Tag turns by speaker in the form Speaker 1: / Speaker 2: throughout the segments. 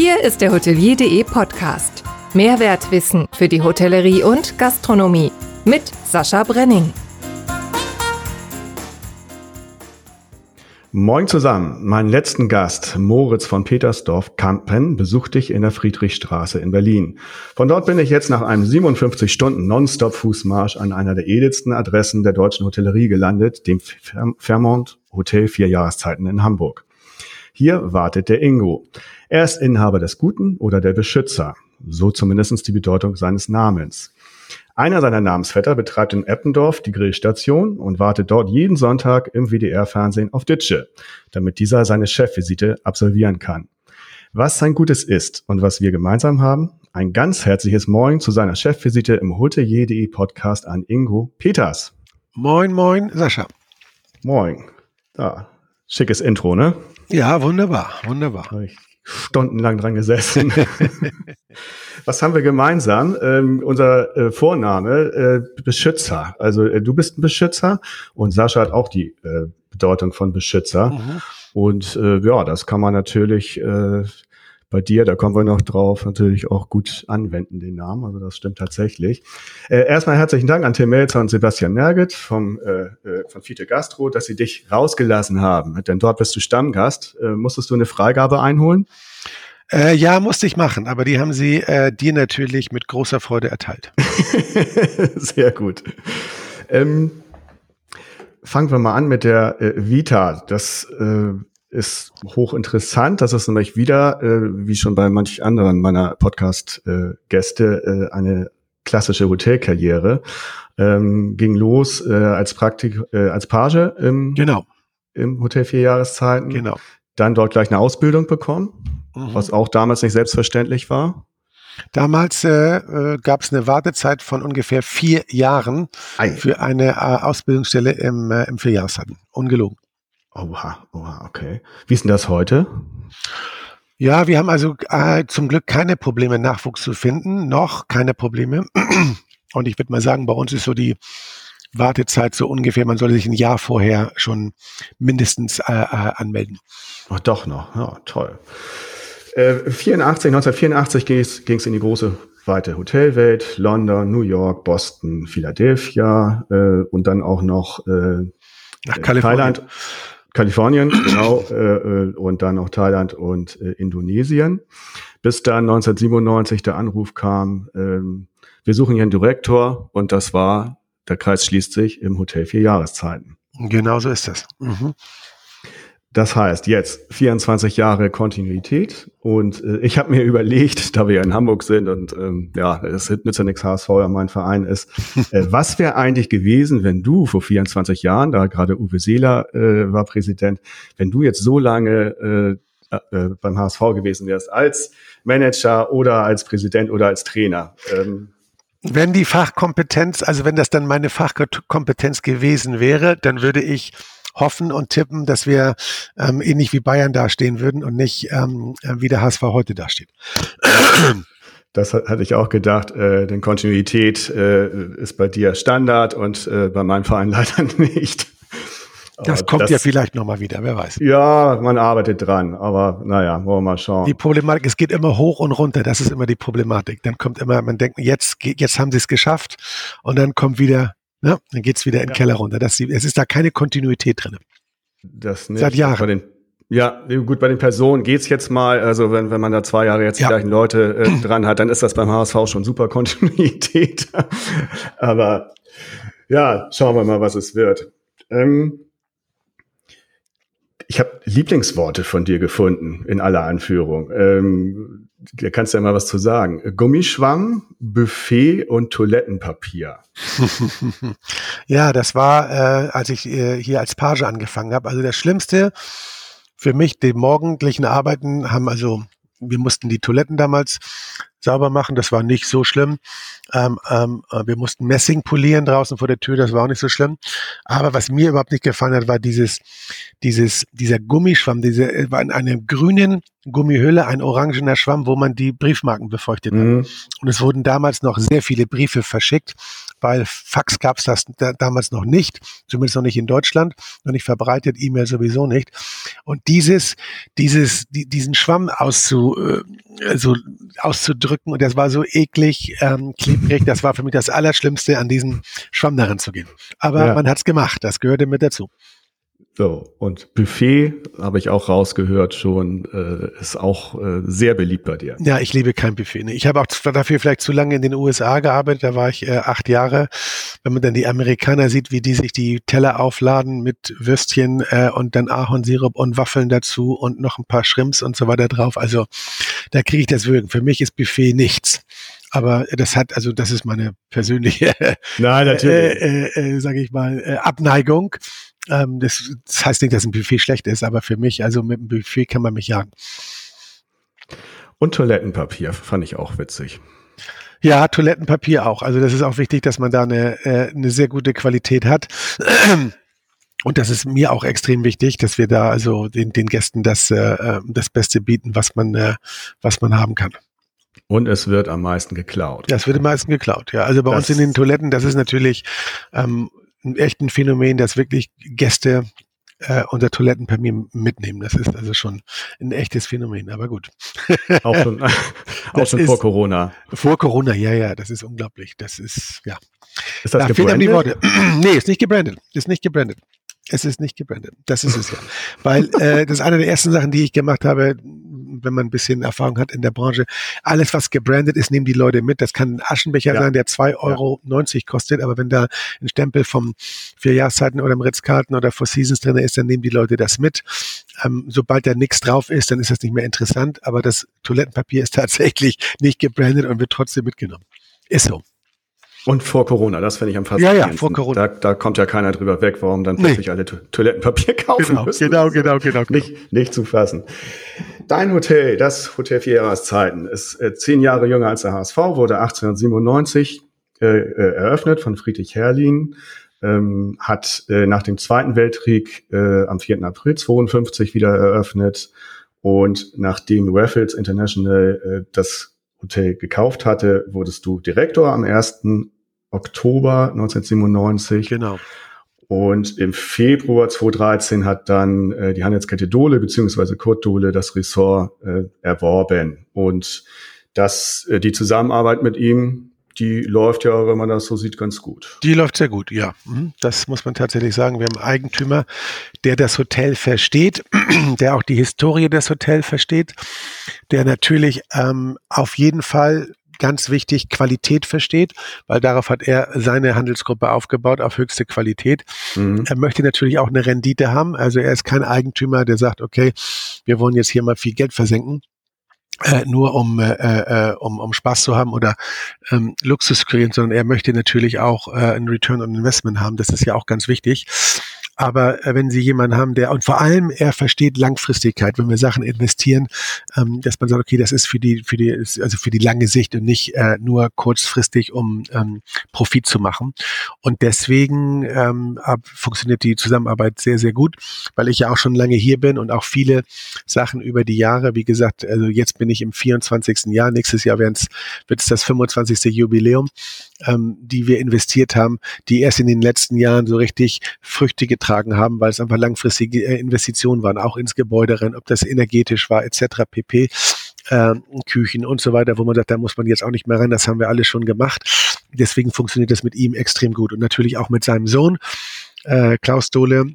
Speaker 1: Hier ist der Hotelier.de Podcast. Mehrwertwissen für die Hotellerie und Gastronomie mit Sascha Brenning.
Speaker 2: Moin zusammen. Meinen letzten Gast, Moritz von Petersdorf-Kampen, besuchte ich in der Friedrichstraße in Berlin. Von dort bin ich jetzt nach einem 57 Stunden Nonstop-Fußmarsch an einer der edelsten Adressen der deutschen Hotellerie gelandet, dem Fairmont Hotel Vier Jahreszeiten in Hamburg. Hier wartet der Ingo. Er ist Inhaber des Guten oder der Beschützer. So zumindestens die Bedeutung seines Namens. Einer seiner Namensvetter betreibt in Eppendorf die Grillstation und wartet dort jeden Sonntag im WDR-Fernsehen auf Ditsche, damit dieser seine Chefvisite absolvieren kann. Was sein Gutes ist und was wir gemeinsam haben, ein ganz herzliches Moin zu seiner Chefvisite im Hotelier.de Podcast an Ingo Peters.
Speaker 3: Moin, moin, Sascha.
Speaker 2: Moin. Da, schickes Intro, ne?
Speaker 3: Ja, wunderbar, wunderbar. Habe ich
Speaker 2: stundenlang dran gesessen. Was haben wir gemeinsam? Ähm, unser äh, Vorname äh, Beschützer. Also äh, du bist ein Beschützer und Sascha hat auch die äh, Bedeutung von Beschützer. Mhm. Und äh, ja, das kann man natürlich äh, bei dir, da kommen wir noch drauf, natürlich auch gut anwenden, den Namen. Also das stimmt tatsächlich. Äh, erstmal herzlichen Dank an Tim Melzer und Sebastian Nerget vom, äh, äh, von Fiete Gastro, dass sie dich rausgelassen haben. Denn dort bist du Stammgast. Äh, musstest du eine Freigabe einholen?
Speaker 3: Äh, ja, musste ich machen, aber die haben sie äh, dir natürlich mit großer Freude erteilt.
Speaker 2: Sehr gut. Ähm, fangen wir mal an mit der äh, Vita. Das äh, ist hochinteressant. Das ist nämlich wieder, äh, wie schon bei manch anderen meiner Podcast-Gäste, äh, eine klassische Hotelkarriere. Ähm, ging los äh, als Praktik, äh, als Page im,
Speaker 3: genau.
Speaker 2: im Hotel vier Jahreszeiten.
Speaker 3: Genau.
Speaker 2: Dann dort gleich eine Ausbildung bekommen, mhm. was auch damals nicht selbstverständlich war.
Speaker 3: Damals äh, äh, gab es eine Wartezeit von ungefähr vier Jahren Ei. für eine äh, Ausbildungsstelle im, äh, im Vierjahreszeiten. Ungelogen.
Speaker 2: Oha, oha, okay. Wie ist denn das heute?
Speaker 3: Ja, wir haben also äh, zum Glück keine Probleme, Nachwuchs zu finden, noch keine Probleme. Und ich würde mal sagen, bei uns ist so die Wartezeit so ungefähr, man sollte sich ein Jahr vorher schon mindestens äh, äh, anmelden.
Speaker 2: Ach, doch noch, ja, toll. Äh, 84, 1984 ging es in die große weite Hotelwelt, London, New York, Boston, Philadelphia äh, und dann auch noch äh,
Speaker 3: Nach Kalifornien. Thailand.
Speaker 2: Kalifornien, genau, äh, äh, und dann noch Thailand und äh, Indonesien. Bis dann 1997 der Anruf kam, ähm, wir suchen hier einen Direktor und das war, der Kreis schließt sich im Hotel vier Jahreszeiten.
Speaker 3: Genau so ist das. Mhm.
Speaker 2: Das heißt, jetzt 24 Jahre Kontinuität und äh, ich habe mir überlegt, da wir ja in Hamburg sind und ähm, ja, es nützt ja nichts HSV ja mein Verein ist, äh, was wäre eigentlich gewesen, wenn du vor 24 Jahren, da gerade Uwe Seeler äh, war Präsident, wenn du jetzt so lange äh, äh, beim HSV gewesen wärst als Manager oder als Präsident oder als Trainer? Ähm,
Speaker 3: wenn die Fachkompetenz, also wenn das dann meine Fachkompetenz gewesen wäre, dann würde ich hoffen und tippen, dass wir ähm, ähnlich wie Bayern dastehen würden und nicht ähm, wie der HSV heute dasteht.
Speaker 2: Das hatte ich auch gedacht, äh, denn Kontinuität äh, ist bei dir Standard und äh, bei meinem Verein leider nicht.
Speaker 3: das kommt das, ja vielleicht nochmal wieder, wer weiß.
Speaker 2: Ja, man arbeitet dran, aber naja, wollen wir mal schauen.
Speaker 3: Die Problematik, es geht immer hoch und runter, das ist immer die Problematik. Dann kommt immer, man denkt, jetzt, jetzt haben sie es geschafft und dann kommt wieder Ne? Dann geht's wieder in den ja. Keller runter. Das, es ist da keine Kontinuität drin.
Speaker 2: Das nicht. Seit Jahren. Den, ja, gut, bei den Personen geht's jetzt mal, also wenn, wenn man da zwei Jahre jetzt ja. die gleichen Leute äh, dran hat, dann ist das beim HSV schon super Kontinuität. Aber ja, schauen wir mal, was es wird. Ähm, ich habe Lieblingsworte von dir gefunden in aller Anführung. Ähm, da kannst du ja mal was zu sagen. Gummischwamm, Buffet und Toilettenpapier.
Speaker 3: ja, das war, äh, als ich äh, hier als Page angefangen habe. Also das Schlimmste für mich, die morgendlichen Arbeiten haben also wir mussten die Toiletten damals sauber machen, das war nicht so schlimm. Ähm, ähm, äh, wir mussten Messing polieren draußen vor der Tür, das war auch nicht so schlimm. Aber was mir überhaupt nicht gefallen hat, war dieses, dieses, dieser Gummischwamm, diese, äh, war in einem grünen Gummihülle ein orangener Schwamm, wo man die Briefmarken befeuchtet mhm. hat. Und es wurden damals noch sehr viele Briefe verschickt weil Fax gab es das da, damals noch nicht, zumindest noch nicht in Deutschland, noch nicht verbreitet, E-Mail sowieso nicht. Und dieses, dieses, die, diesen Schwamm auszu, äh, so auszudrücken, und das war so eklig, ähm, klebrig, das war für mich das Allerschlimmste, an diesen Schwamm darin zu gehen. Aber ja. man hat's gemacht, das gehörte mit dazu.
Speaker 2: So, und Buffet, habe ich auch rausgehört schon, äh, ist auch äh, sehr beliebt bei dir.
Speaker 3: Ja, ich liebe kein Buffet. Ne? Ich habe auch dafür vielleicht zu lange in den USA gearbeitet, da war ich äh, acht Jahre. Wenn man dann die Amerikaner sieht, wie die sich die Teller aufladen mit Würstchen äh, und dann Ahornsirup und Waffeln dazu und noch ein paar Shrimps und so weiter drauf. Also da kriege ich das Würgen. Für mich ist Buffet nichts. Aber das hat, also das ist meine persönliche,
Speaker 2: Nein, natürlich.
Speaker 3: äh, äh, äh, sage ich mal, äh, Abneigung. Ähm, das, das heißt nicht, dass ein Buffet schlecht ist, aber für mich, also mit einem Buffet kann man mich jagen.
Speaker 2: Und Toilettenpapier fand ich auch witzig.
Speaker 3: Ja, Toilettenpapier auch. Also das ist auch wichtig, dass man da eine, äh, eine sehr gute Qualität hat. Und das ist mir auch extrem wichtig, dass wir da also den, den Gästen das, äh, das Beste bieten, was man, äh, was man haben kann.
Speaker 2: Und es wird am meisten geklaut.
Speaker 3: Ja, es wird am meisten geklaut, ja. Also bei das uns in den Toiletten, das ist natürlich ähm, echt ein Phänomen, dass wirklich Gäste äh, unser Toilettenpapier mitnehmen. Das ist also schon ein echtes Phänomen, aber gut.
Speaker 2: Auch schon, auch schon vor Corona.
Speaker 3: Vor Corona, ja, ja, das ist unglaublich. Das ist, ja.
Speaker 2: Ist das da gebrandet?
Speaker 3: Die Worte. nee, ist nicht gebrandet. Ist nicht gebrandet. Es ist nicht gebrandet. Das ist es ja. Weil äh, das ist eine der ersten Sachen, die ich gemacht habe, wenn man ein bisschen Erfahrung hat in der Branche. Alles, was gebrandet ist, nehmen die Leute mit. Das kann ein Aschenbecher ja. sein, der 2,90 Euro ja. kostet, aber wenn da ein Stempel vom vier Jahreszeiten oder im Ritz-Carlton oder Four Seasons drin ist, dann nehmen die Leute das mit. Ähm, sobald da nichts drauf ist, dann ist das nicht mehr interessant, aber das Toilettenpapier ist tatsächlich nicht gebrandet und wird trotzdem mitgenommen. Ist so.
Speaker 2: Und vor Corona, das finde ich am
Speaker 3: faszinierendsten. Ja, ja, vor Corona.
Speaker 2: Da, da kommt ja keiner drüber weg, warum dann plötzlich nee. alle Toilettenpapier kaufen
Speaker 3: genau, müssen. Genau, genau, genau,
Speaker 2: genau. Nicht, nicht zu fassen. Dein Hotel, das Hotel Vier Jahreszeiten, ist äh, zehn Jahre jünger als der HSV, wurde 1897 äh, äh, eröffnet von Friedrich Herrlin, ähm, hat äh, nach dem Zweiten Weltkrieg äh, am 4. April 52 wieder eröffnet und nachdem Raffles International äh, das Hotel gekauft hatte, wurdest du Direktor am 1. Oktober 1997.
Speaker 3: Genau.
Speaker 2: Und im Februar 2013 hat dann äh, die Handelskette Dole beziehungsweise Kurt Dole das Ressort äh, erworben. Und das, äh, die Zusammenarbeit mit ihm, die läuft ja, wenn man das so sieht, ganz gut.
Speaker 3: Die läuft sehr gut, ja. Mhm. Das muss man tatsächlich sagen. Wir haben einen Eigentümer, der das Hotel versteht, der auch die Historie des Hotels versteht, der natürlich ähm, auf jeden Fall ganz wichtig Qualität versteht, weil darauf hat er seine Handelsgruppe aufgebaut, auf höchste Qualität. Mhm. Er möchte natürlich auch eine Rendite haben. Also er ist kein Eigentümer, der sagt, okay, wir wollen jetzt hier mal viel Geld versenken. Äh, nur um, äh, äh, um, um Spaß zu haben oder ähm, Luxus zu kreieren, sondern er möchte natürlich auch äh, ein Return on Investment haben. Das ist ja auch ganz wichtig. Aber äh, wenn Sie jemanden haben, der und vor allem er versteht Langfristigkeit, wenn wir Sachen investieren, ähm, dass man sagt, okay, das ist für die für die also für die lange Sicht und nicht äh, nur kurzfristig, um ähm, Profit zu machen. Und deswegen ähm, ab, funktioniert die Zusammenarbeit sehr sehr gut, weil ich ja auch schon lange hier bin und auch viele Sachen über die Jahre, wie gesagt, also jetzt bin ich im 24. Jahr, nächstes Jahr wird es das 25. Jubiläum, ähm, die wir investiert haben, die erst in den letzten Jahren so richtig Früchte getragen beigetragen haben, weil es einfach langfristige äh, Investitionen waren, auch ins Gebäude rein, ob das energetisch war, etc. pp. Äh, Küchen und so weiter, wo man sagt, da muss man jetzt auch nicht mehr rein, das haben wir alle schon gemacht. Deswegen funktioniert das mit ihm extrem gut und natürlich auch mit seinem Sohn, äh, Klaus Dohle,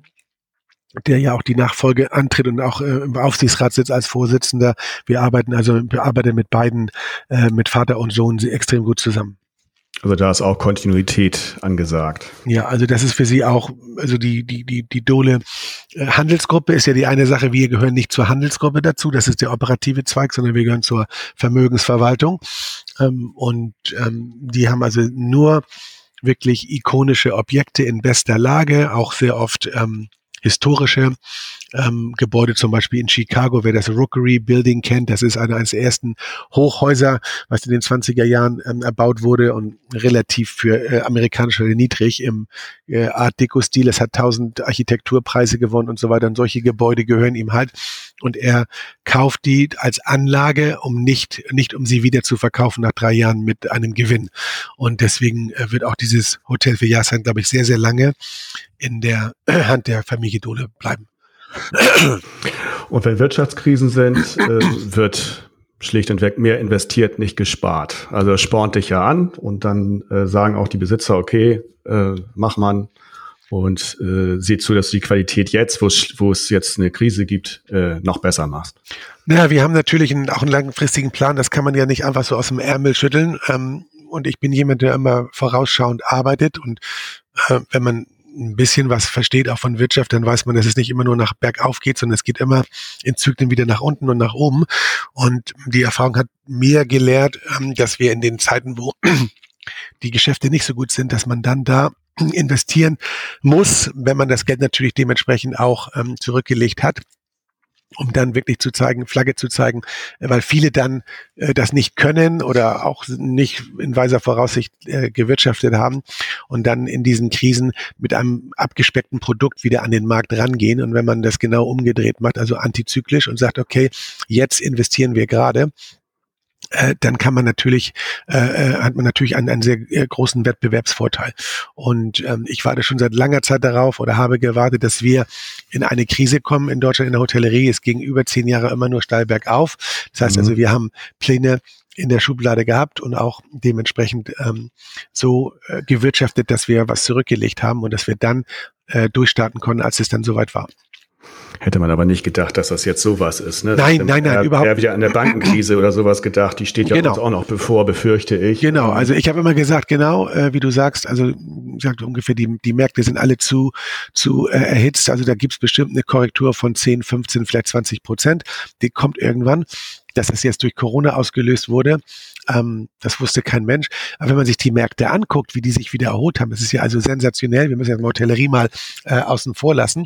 Speaker 3: der ja auch die Nachfolge antritt und auch äh, im Aufsichtsrat sitzt als Vorsitzender. Wir arbeiten also, wir arbeiten mit beiden, äh, mit Vater und Sohn extrem gut zusammen.
Speaker 2: Also da ist auch Kontinuität angesagt.
Speaker 3: Ja, also das ist für Sie auch, also die, die, die, die Dole äh, Handelsgruppe ist ja die eine Sache, wir gehören nicht zur Handelsgruppe dazu, das ist der operative Zweig, sondern wir gehören zur Vermögensverwaltung. Ähm, und ähm, die haben also nur wirklich ikonische Objekte in bester Lage, auch sehr oft ähm, historische ähm, Gebäude, zum Beispiel in Chicago, wer das Rookery Building kennt, das ist einer der ersten Hochhäuser, was in den 20er Jahren ähm, erbaut wurde und relativ für äh, amerikanische niedrig im äh, Art Deco-Stil. Es hat tausend Architekturpreise gewonnen und so weiter. Und solche Gebäude gehören ihm halt. Und er kauft die als Anlage, um nicht, nicht um sie wieder zu verkaufen nach drei Jahren mit einem Gewinn. Und deswegen äh, wird auch dieses Hotel für Jahrzehnte, glaube ich, sehr, sehr lange in der Hand der Familie Dole bleiben.
Speaker 2: Und wenn Wirtschaftskrisen sind, äh, wird schlicht und weg mehr investiert, nicht gespart. Also spornt dich ja an und dann äh, sagen auch die Besitzer, okay, äh, mach man und äh, sieh zu, dass du die Qualität jetzt, wo es jetzt eine Krise gibt, äh, noch besser machst.
Speaker 3: Naja, wir haben natürlich einen, auch einen langfristigen Plan, das kann man ja nicht einfach so aus dem Ärmel schütteln. Ähm, und ich bin jemand, der immer vorausschauend arbeitet und äh, wenn man ein bisschen was versteht, auch von Wirtschaft, dann weiß man, dass es nicht immer nur nach bergauf geht, sondern es geht immer in Zyklen wieder nach unten und nach oben. Und die Erfahrung hat mir gelehrt, ähm, dass wir in den Zeiten, wo die Geschäfte nicht so gut sind, dass man dann da investieren muss, wenn man das Geld natürlich dementsprechend auch ähm, zurückgelegt hat um dann wirklich zu zeigen, Flagge zu zeigen, weil viele dann äh, das nicht können oder auch nicht in weiser Voraussicht äh, gewirtschaftet haben und dann in diesen Krisen mit einem abgespeckten Produkt wieder an den Markt rangehen. Und wenn man das genau umgedreht macht, also antizyklisch und sagt, okay, jetzt investieren wir gerade, äh, dann kann man natürlich, äh, äh, hat man natürlich einen, einen sehr äh, großen Wettbewerbsvorteil. Und ähm, ich warte schon seit langer Zeit darauf oder habe gewartet, dass wir in eine Krise kommen in Deutschland in der Hotellerie. Es ging über zehn Jahre immer nur steil bergauf. Das heißt also, mhm. also, wir haben Pläne in der Schublade gehabt und auch dementsprechend ähm, so äh, gewirtschaftet, dass wir was zurückgelegt haben und dass wir dann äh, durchstarten konnten, als es dann soweit war.
Speaker 2: Hätte man aber nicht gedacht, dass das jetzt sowas ist. Ne?
Speaker 3: Nein, nein, nein,
Speaker 2: eher,
Speaker 3: überhaupt
Speaker 2: nicht. wieder an der Bankenkrise oder sowas gedacht. Die steht ja genau. uns auch noch bevor, befürchte ich.
Speaker 3: Genau, also ich habe immer gesagt, genau, äh, wie du sagst, also sagt ungefähr, die, die Märkte sind alle zu, zu äh, erhitzt. Also da gibt's bestimmt eine Korrektur von 10, 15, vielleicht 20 Prozent. Die kommt irgendwann. Dass das jetzt durch Corona ausgelöst wurde, ähm, das wusste kein Mensch. Aber wenn man sich die Märkte anguckt, wie die sich wieder erholt haben, das ist ja also sensationell. Wir müssen ja die Hotellerie mal äh, außen vor lassen.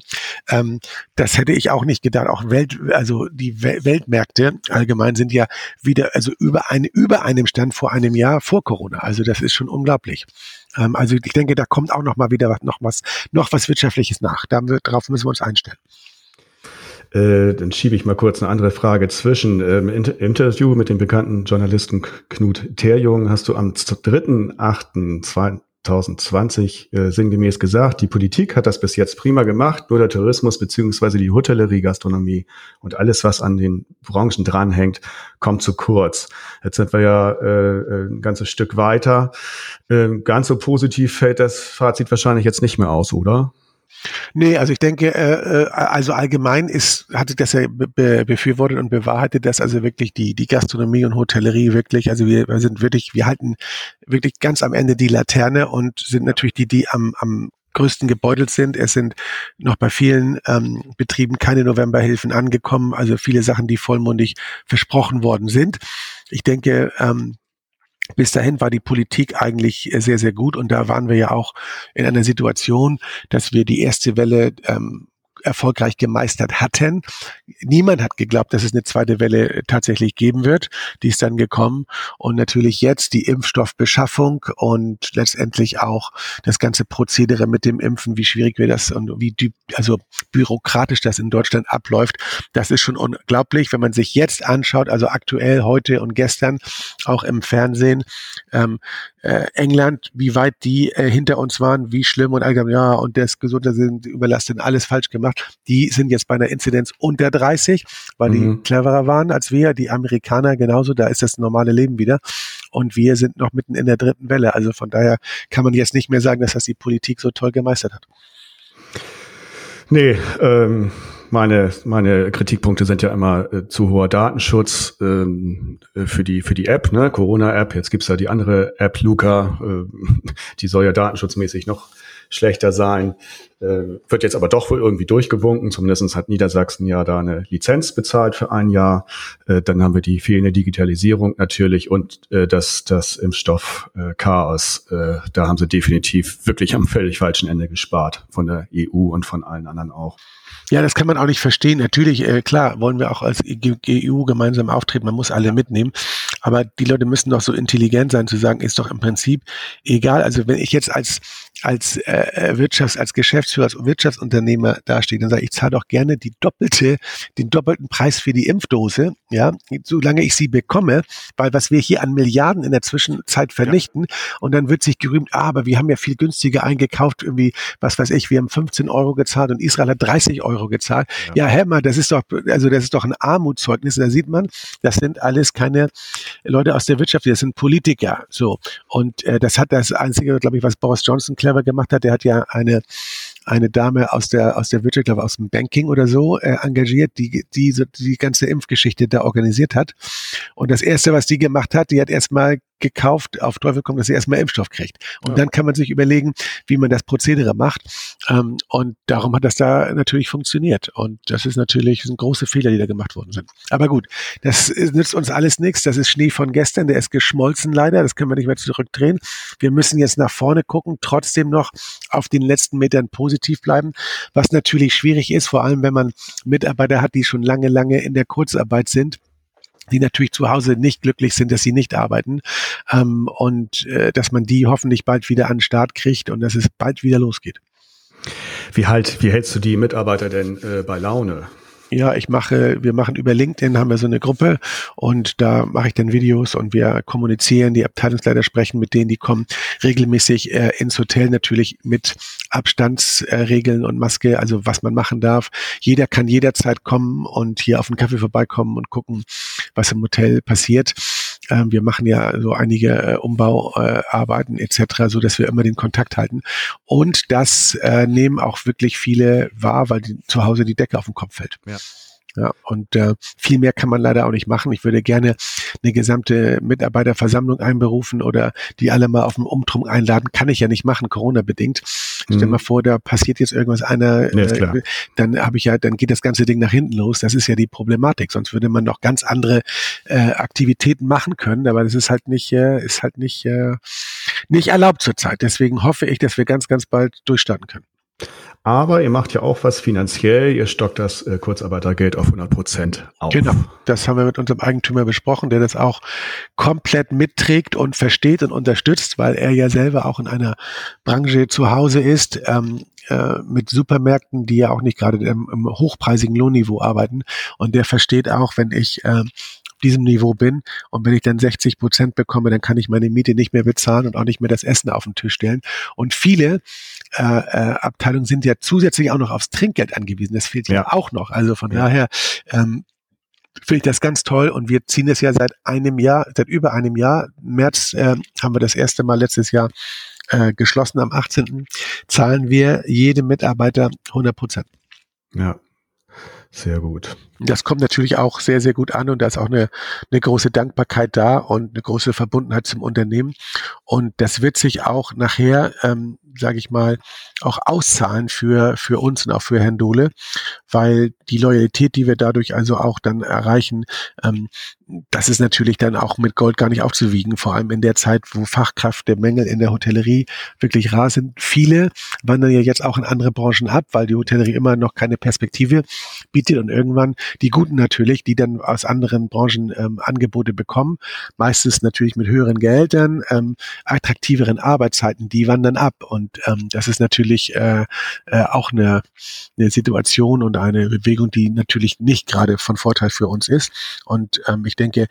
Speaker 3: Ähm, das hätte ich auch nicht gedacht. Auch Welt, also die Wel Weltmärkte allgemein sind ja wieder, also über, eine, über einem Stand vor einem Jahr vor Corona. Also das ist schon unglaublich. Ähm, also ich denke, da kommt auch noch mal wieder was, noch was, noch was Wirtschaftliches nach. Darauf müssen wir uns einstellen.
Speaker 2: Äh, dann schiebe ich mal kurz eine andere Frage zwischen. Ähm, Inter Interview mit dem bekannten Journalisten Knut Terjung hast du am 3.8.2020 äh, sinngemäß gesagt, die Politik hat das bis jetzt prima gemacht, nur der Tourismus beziehungsweise die Hotellerie, Gastronomie und alles, was an den Branchen dranhängt, kommt zu kurz. Jetzt sind wir ja äh, äh ein ganzes Stück weiter. Äh, ganz so positiv fällt das Fazit wahrscheinlich jetzt nicht mehr aus, oder?
Speaker 3: Nee, also ich denke, äh, äh also allgemein ist, hatte das ja be befürwortet und bewahrheitet, dass also wirklich die, die Gastronomie und Hotellerie wirklich, also wir, sind wirklich, wir halten wirklich ganz am Ende die Laterne und sind natürlich die, die am, am größten gebeutelt sind. Es sind noch bei vielen ähm, Betrieben keine Novemberhilfen angekommen, also viele Sachen, die vollmundig versprochen worden sind. Ich denke, ähm, bis dahin war die Politik eigentlich sehr, sehr gut und da waren wir ja auch in einer Situation, dass wir die erste Welle ähm, erfolgreich gemeistert hatten. Niemand hat geglaubt, dass es eine zweite Welle tatsächlich geben wird. Die ist dann gekommen. Und natürlich jetzt die Impfstoffbeschaffung und letztendlich auch das ganze Prozedere mit dem Impfen, wie schwierig wir das und wie also bürokratisch das in Deutschland abläuft. Das ist schon unglaublich, wenn man sich jetzt anschaut, also aktuell heute und gestern auch im Fernsehen, ähm, äh, England, wie weit die äh, hinter uns waren, wie schlimm und allgemein, ja, und das sind überlastet, alles falsch gemacht. Die sind jetzt bei einer Inzidenz unter 30, weil mhm. die cleverer waren als wir. Die Amerikaner genauso, da ist das normale Leben wieder. Und wir sind noch mitten in der dritten Welle. Also von daher kann man jetzt nicht mehr sagen, dass das die Politik so toll gemeistert hat.
Speaker 2: Nee, ähm, meine, meine Kritikpunkte sind ja immer äh, zu hoher Datenschutz ähm, äh, für die für die App, ne? Corona-App. Jetzt gibt's ja die andere App, Luca, äh, die soll ja datenschutzmäßig noch schlechter sein. Äh, wird jetzt aber doch wohl irgendwie durchgewunken. Zumindest hat Niedersachsen ja da eine Lizenz bezahlt für ein Jahr. Äh, dann haben wir die fehlende Digitalisierung natürlich und äh, das, das Impfstoff-Chaos. Äh, da haben sie definitiv wirklich am völlig falschen Ende gespart von der EU und von allen anderen auch.
Speaker 3: Ja, das kann man auch nicht verstehen. Natürlich, äh, klar, wollen wir auch als EU gemeinsam auftreten. Man muss alle mitnehmen. Aber die Leute müssen doch so intelligent sein, zu sagen, ist doch im Prinzip egal. Also wenn ich jetzt als als äh, Wirtschafts-, als Geschäftsführer, als Wirtschaftsunternehmer dastehe, dann sage ich, ich zahle doch gerne die doppelte, den doppelten Preis für die Impfdose, ja, solange ich sie bekomme, weil was wir hier an Milliarden in der Zwischenzeit vernichten ja. und dann wird sich gerühmt, ah, aber wir haben ja viel günstiger eingekauft, irgendwie, was weiß ich, wir haben 15 Euro gezahlt und Israel hat 30 Euro gezahlt. Ja, ja Hämmer, das ist doch, also das ist doch ein Armutszeugnis. Da sieht man, das sind alles keine Leute aus der Wirtschaft, das sind Politiker. So. Und äh, das hat das Einzige, glaube ich, was Boris Johnson clever gemacht hat. Der hat ja eine eine Dame aus der aus der Wirtschaft, glaube aus dem Banking oder so äh, engagiert, die die die ganze Impfgeschichte da organisiert hat. Und das erste, was die gemacht hat, die hat erstmal gekauft, auf Teufel kommt, dass sie erstmal Impfstoff kriegt. Und ja. dann kann man sich überlegen, wie man das Prozedere macht. Ähm, und darum hat das da natürlich funktioniert. Und das ist natürlich das sind große Fehler, die da gemacht worden sind. Aber gut, das nützt uns alles nichts. Das ist Schnee von gestern, der ist geschmolzen leider. Das können wir nicht mehr zurückdrehen. Wir müssen jetzt nach vorne gucken, trotzdem noch auf den letzten Metern positiv bleiben, was natürlich schwierig ist, vor allem wenn man Mitarbeiter hat, die schon lange, lange in der Kurzarbeit sind die natürlich zu Hause nicht glücklich sind, dass sie nicht arbeiten ähm, und äh, dass man die hoffentlich bald wieder an den Start kriegt und dass es bald wieder losgeht.
Speaker 2: Wie halt, wie hältst du die Mitarbeiter denn äh, bei Laune?
Speaker 3: Ja, ich mache, wir machen über LinkedIn haben wir so eine Gruppe und da mache ich dann Videos und wir kommunizieren, die Abteilungsleiter sprechen mit denen, die kommen regelmäßig äh, ins Hotel natürlich mit Abstandsregeln und Maske, also was man machen darf. Jeder kann jederzeit kommen und hier auf den Kaffee vorbeikommen und gucken, was im Hotel passiert. Ähm, wir machen ja so einige äh, Umbauarbeiten äh, etc., so dass wir immer den Kontakt halten. Und das äh, nehmen auch wirklich viele wahr, weil die, zu Hause die Decke auf den Kopf fällt. Ja. Ja, und äh, viel mehr kann man leider auch nicht machen. Ich würde gerne eine gesamte Mitarbeiterversammlung einberufen oder die alle mal auf dem Umtrunk einladen. Kann ich ja nicht machen, Corona-bedingt. Mhm. Stell mal vor, da passiert jetzt irgendwas einer, ja, äh, dann habe ich ja, dann geht das ganze Ding nach hinten los. Das ist ja die Problematik. Sonst würde man noch ganz andere äh, Aktivitäten machen können, aber das ist halt nicht, äh, ist halt nicht, äh, nicht erlaubt zurzeit. Deswegen hoffe ich, dass wir ganz, ganz bald durchstarten können.
Speaker 2: Aber ihr macht ja auch was finanziell. Ihr stockt das äh, Kurzarbeitergeld auf 100 Prozent auf.
Speaker 3: Genau. Das haben wir mit unserem Eigentümer besprochen, der das auch komplett mitträgt und versteht und unterstützt, weil er ja selber auch in einer Branche zu Hause ist. Ähm, äh, mit Supermärkten, die ja auch nicht gerade im, im hochpreisigen Lohnniveau arbeiten. Und der versteht auch, wenn ich äh, diesem Niveau bin und wenn ich dann 60 Prozent bekomme, dann kann ich meine Miete nicht mehr bezahlen und auch nicht mehr das Essen auf den Tisch stellen. Und viele äh, äh, Abteilungen sind ja zusätzlich auch noch aufs Trinkgeld angewiesen. Das fehlt ja, ja auch noch. Also von ja. daher ähm, finde ich das ganz toll und wir ziehen es ja seit einem Jahr, seit über einem Jahr. Im März äh, haben wir das erste Mal letztes Jahr äh, geschlossen. Am 18. zahlen wir jedem Mitarbeiter 100 Prozent.
Speaker 2: Ja, sehr gut.
Speaker 3: Das kommt natürlich auch sehr, sehr gut an und da ist auch eine, eine große Dankbarkeit da und eine große Verbundenheit zum Unternehmen. Und das wird sich auch nachher, ähm, sage ich mal, auch auszahlen für, für uns und auch für Herrn Dohle, weil die Loyalität, die wir dadurch also auch dann erreichen, ähm, das ist natürlich dann auch mit Gold gar nicht aufzuwiegen, vor allem in der Zeit, wo Fachkräftemängel in der Hotellerie wirklich rar sind. Viele wandern ja jetzt auch in andere Branchen ab, weil die Hotellerie immer noch keine Perspektive bietet und irgendwann die Guten natürlich, die dann aus anderen Branchen ähm, Angebote bekommen, meistens natürlich mit höheren Geldern, ähm, attraktiveren Arbeitszeiten, die wandern ab und ähm, das ist natürlich äh, äh, auch eine, eine Situation und eine Bewegung, die natürlich nicht gerade von Vorteil für uns ist und ähm, ich denke,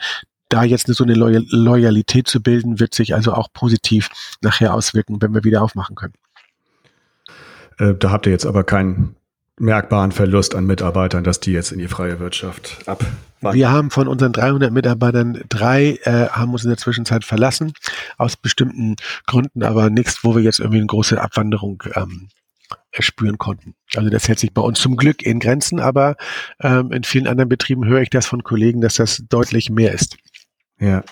Speaker 3: da jetzt so eine Loyalität zu bilden, wird sich also auch positiv nachher auswirken, wenn wir wieder aufmachen können.
Speaker 2: Äh, da habt ihr jetzt aber keinen merkbaren Verlust an Mitarbeitern, dass die jetzt in die freie Wirtschaft ab.
Speaker 3: Wir haben von unseren 300 Mitarbeitern drei äh, haben uns in der Zwischenzeit verlassen aus bestimmten Gründen, aber nichts, wo wir jetzt irgendwie eine große Abwanderung ähm, spüren konnten. Also das hält sich bei uns zum Glück in Grenzen, aber ähm, in vielen anderen Betrieben höre ich das von Kollegen, dass das deutlich mehr ist.
Speaker 2: Ja.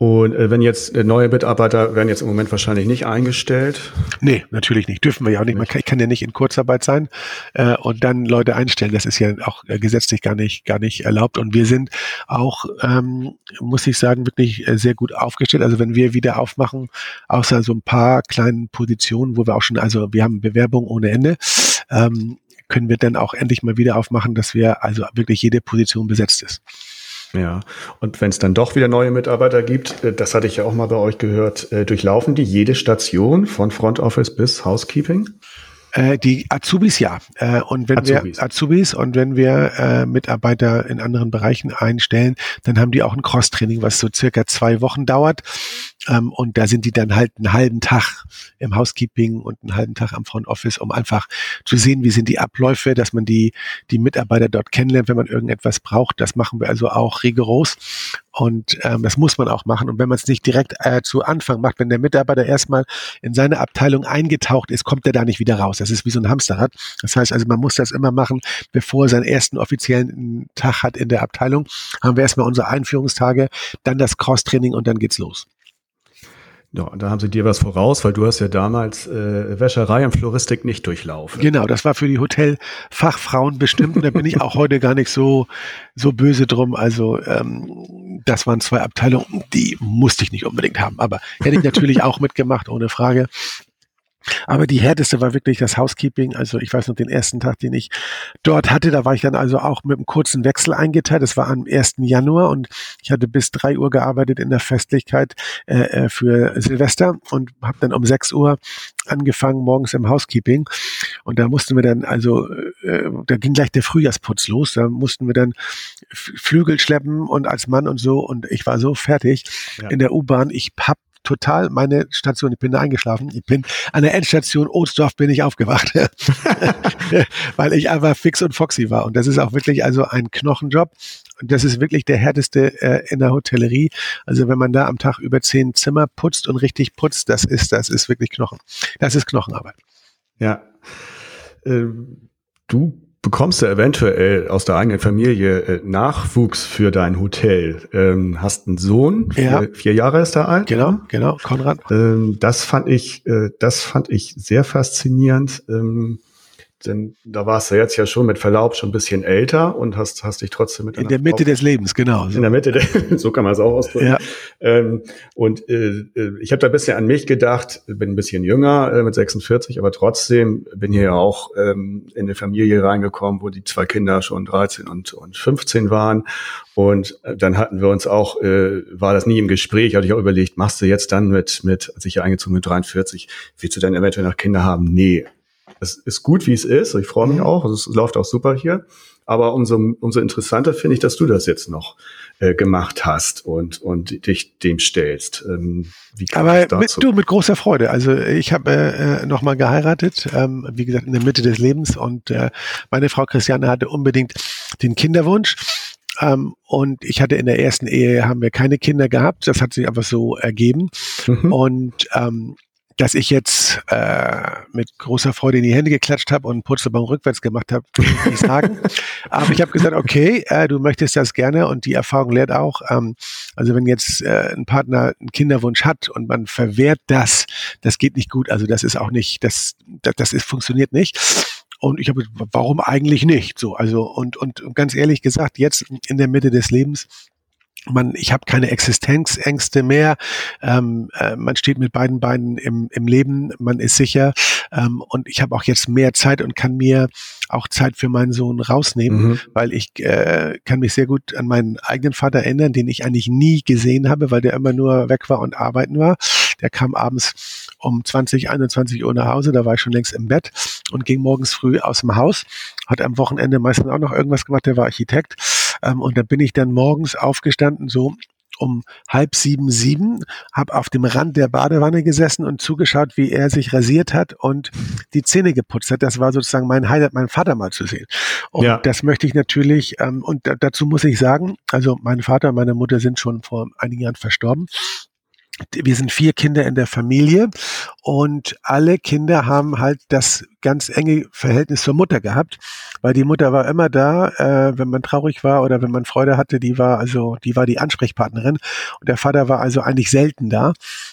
Speaker 2: Und äh, wenn jetzt äh, neue Mitarbeiter werden jetzt im Moment wahrscheinlich nicht eingestellt?
Speaker 3: Nee, natürlich nicht. Dürfen wir ja auch nicht. Man kann, ich kann ja nicht in Kurzarbeit sein äh, und dann Leute einstellen. Das ist ja auch äh, gesetzlich gar nicht, gar nicht erlaubt. Und wir sind auch, ähm, muss ich sagen, wirklich äh, sehr gut aufgestellt. Also wenn wir wieder aufmachen, außer so ein paar kleinen Positionen, wo wir auch schon, also wir haben Bewerbung ohne Ende, ähm, können wir dann auch endlich mal wieder aufmachen, dass wir also wirklich jede Position besetzt ist.
Speaker 2: Ja, und wenn es dann doch wieder neue Mitarbeiter gibt, äh, das hatte ich ja auch mal bei euch gehört, äh, durchlaufen die jede Station von Front Office bis Housekeeping?
Speaker 3: Äh, die Azubis ja. Äh, und wenn Azubis. wir Azubis und wenn wir äh, Mitarbeiter in anderen Bereichen einstellen, dann haben die auch ein Cross-Training, was so circa zwei Wochen dauert. Ähm, und da sind die dann halt einen halben Tag im Housekeeping und einen halben Tag am Front Office, um einfach zu sehen, wie sind die Abläufe, dass man die, die Mitarbeiter dort kennenlernt, wenn man irgendetwas braucht. Das machen wir also auch rigoros. Und ähm, das muss man auch machen. Und wenn man es nicht direkt äh, zu Anfang macht, wenn der Mitarbeiter erstmal in seine Abteilung eingetaucht ist, kommt er da nicht wieder raus. Das ist wie so ein Hamsterrad. Das heißt also, man muss das immer machen, bevor er seinen ersten offiziellen Tag hat in der Abteilung. Haben wir erstmal unsere Einführungstage, dann das Cross-Training und dann geht's los.
Speaker 2: Ja, da haben sie dir was voraus, weil du hast ja damals äh, Wäscherei und Floristik nicht durchlaufen.
Speaker 3: Genau, das war für die Hotelfachfrauen bestimmt. Und da bin ich auch heute gar nicht so so böse drum. Also ähm, das waren zwei Abteilungen, die musste ich nicht unbedingt haben. Aber hätte ich natürlich auch mitgemacht, ohne Frage. Aber die härteste war wirklich das Housekeeping. Also ich weiß noch den ersten Tag, den ich dort hatte, da war ich dann also auch mit einem kurzen Wechsel eingeteilt. Das war am 1. Januar und ich hatte bis drei Uhr gearbeitet in der Festlichkeit äh, äh für Silvester und habe dann um 6 Uhr angefangen morgens im Housekeeping. Und da mussten wir dann, also äh, da ging gleich der Frühjahrsputz los. Da mussten wir dann Flügel schleppen und als Mann und so. Und ich war so fertig ja. in der U-Bahn. Ich hab total meine Station. Ich bin da eingeschlafen. Ich bin an der Endstation Ohlsdorf bin ich aufgewacht, weil ich einfach fix und foxy war. Und das ist auch wirklich also ein Knochenjob. Und das ist wirklich der härteste äh, in der Hotellerie. Also wenn man da am Tag über zehn Zimmer putzt und richtig putzt, das ist, das ist wirklich Knochen. Das ist Knochenarbeit.
Speaker 2: Ja. Ähm, du bekommst du eventuell aus der eigenen Familie äh, Nachwuchs für dein Hotel. Ähm, hast einen Sohn, vier, ja. vier Jahre ist er alt.
Speaker 3: Genau, genau, Konrad.
Speaker 2: Ähm, das fand ich, äh, das fand ich sehr faszinierend. Ähm, denn da warst du jetzt ja schon mit Verlaub schon ein bisschen älter und hast, hast dich trotzdem mit
Speaker 3: In der Mitte des Lebens, genau.
Speaker 2: So. In der Mitte, der, so kann man es auch ausdrücken. Ja. Ähm, und äh, äh, ich habe da ein bisschen an mich gedacht, bin ein bisschen jünger äh, mit 46, aber trotzdem bin hier ja auch ähm, in eine Familie reingekommen, wo die zwei Kinder schon 13 und, und 15 waren. Und äh, dann hatten wir uns auch, äh, war das nie im Gespräch, hatte ich auch überlegt, machst du jetzt dann mit, mit, als ich hier eingezogen mit 43, willst du dann eventuell noch Kinder haben? Nee, es ist gut, wie es ist. Ich freue mich mhm. auch. Es läuft auch super hier. Aber umso, umso interessanter finde ich, dass du das jetzt noch äh, gemacht hast und, und dich dem stellst. Ähm,
Speaker 3: wie Aber mit, du, mit großer Freude. Also ich habe äh, nochmal geheiratet, ähm, wie gesagt, in der Mitte des Lebens. Und äh, meine Frau Christiane hatte unbedingt den Kinderwunsch. Ähm, und ich hatte in der ersten Ehe, haben wir keine Kinder gehabt. Das hat sich einfach so ergeben. Mhm. Und ähm, dass ich jetzt äh, mit großer Freude in die Hände geklatscht habe und einen Purzelbaum rückwärts gemacht habe, will ich nicht sagen. Aber ich habe gesagt, okay, äh, du möchtest das gerne und die Erfahrung lehrt auch, ähm, also wenn jetzt äh, ein Partner einen Kinderwunsch hat und man verwehrt das, das geht nicht gut. Also das ist auch nicht, das, das, das ist, funktioniert nicht. Und ich habe, warum eigentlich nicht? So, also und und ganz ehrlich gesagt, jetzt in der Mitte des Lebens man, ich habe keine Existenzängste mehr. Ähm, äh, man steht mit beiden Beinen im, im Leben, man ist sicher. Ähm, und ich habe auch jetzt mehr Zeit und kann mir auch Zeit für meinen Sohn rausnehmen, mhm. weil ich äh, kann mich sehr gut an meinen eigenen Vater erinnern, den ich eigentlich nie gesehen habe, weil der immer nur weg war und arbeiten war. Der kam abends um 20, 21 Uhr nach Hause, da war ich schon längst im Bett und ging morgens früh aus dem Haus, hat am Wochenende meistens auch noch irgendwas gemacht, der war Architekt ähm, und da bin ich dann morgens aufgestanden, so um halb sieben, sieben, habe auf dem Rand der Badewanne gesessen und zugeschaut, wie er sich rasiert hat und die Zähne geputzt hat. Das war sozusagen mein Highlight, meinen Vater mal zu sehen. Und ja. das möchte ich natürlich, ähm, und dazu muss ich sagen, also mein Vater und meine Mutter sind schon vor einigen Jahren verstorben wir sind vier Kinder in der Familie und alle Kinder haben halt das ganz enge Verhältnis zur Mutter gehabt, weil die Mutter war immer da, äh, wenn man traurig war oder wenn man Freude hatte, die war also, die war die Ansprechpartnerin und der Vater war also eigentlich selten da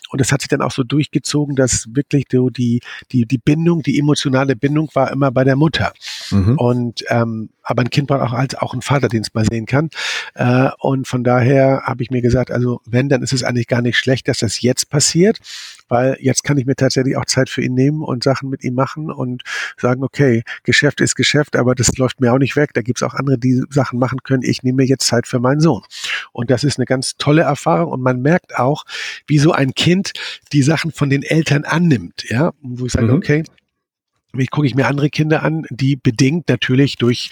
Speaker 3: und das hat sich dann auch so durchgezogen, dass wirklich so die die die Bindung, die emotionale Bindung war immer bei der Mutter mhm. und ähm, aber ein Kind braucht auch als auch einen Vater, den es mal sehen kann. Äh, und von daher habe ich mir gesagt, also wenn, dann ist es eigentlich gar nicht schlecht, dass das jetzt passiert, weil jetzt kann ich mir tatsächlich auch Zeit für ihn nehmen und Sachen mit ihm machen und sagen, okay, Geschäft ist Geschäft, aber das läuft mir auch nicht weg. Da gibt es auch andere, die Sachen machen können. Ich nehme mir jetzt Zeit für meinen Sohn. Und das ist eine ganz tolle Erfahrung und man merkt auch, wie so ein Kind die Sachen von den Eltern annimmt, ja, wo ich sage, mhm. okay, gucke ich mir andere Kinder an, die bedingt natürlich durch